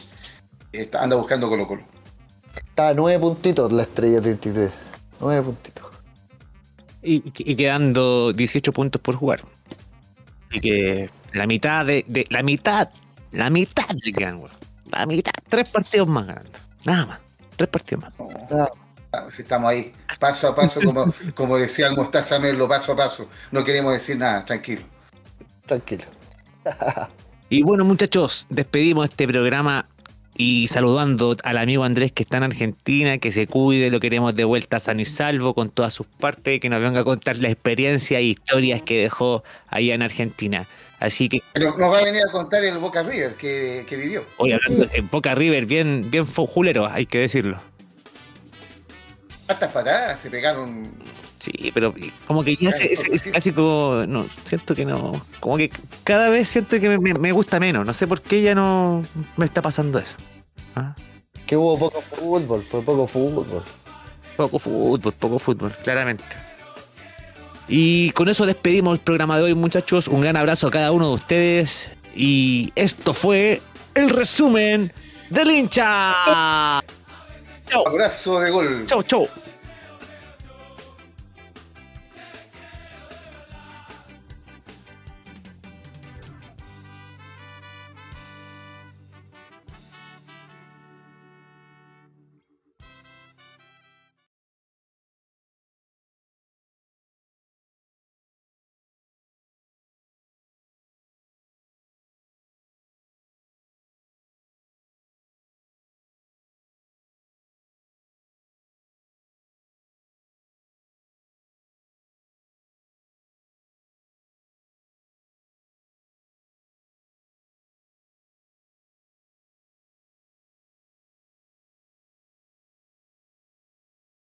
está- anda buscando Colo Colo. Está a nueve puntitos la estrella 33. Nueve puntitos. y, y quedando 18 puntos por jugar. Así que la mitad de, de- la mitad, la mitad quedan, weón. La mitad, tres partidos más ganando. Nada más, tres partidos más. No, Ah, ah, estamos ahí, paso a paso, como, como decía el Mostaza Merlo, paso a paso. No queremos decir nada, tranquilo. tranquilo. Y bueno, muchachos, despedimos este programa y saludando al amigo Andrés que está en Argentina, que se cuide, lo queremos de vuelta sano y salvo con todas sus partes, que nos venga a contar la experiencia e historias que dejó allá en Argentina. Así que, Pero nos va a venir a contar el Boca River que, que vivió. hoy hablando en Boca River, bien, bien julero, hay que decirlo. Hartas patadas, se pegaron. Sí, pero como que ya ese, ese- ese clásico, no, siento que no, como que cada vez siento que me, me- me gusta menos, no sé por qué ya no me está pasando eso. ¿Ah? Que hubo poco fútbol, fue poco fútbol. Poco fútbol, poco fútbol, claramente. Y con eso despedimos el programa de hoy, muchachos. Un gran abrazo a cada uno de ustedes. Y esto fue el resumen del hincha. Chau, Abrazo de gol. chau, chau.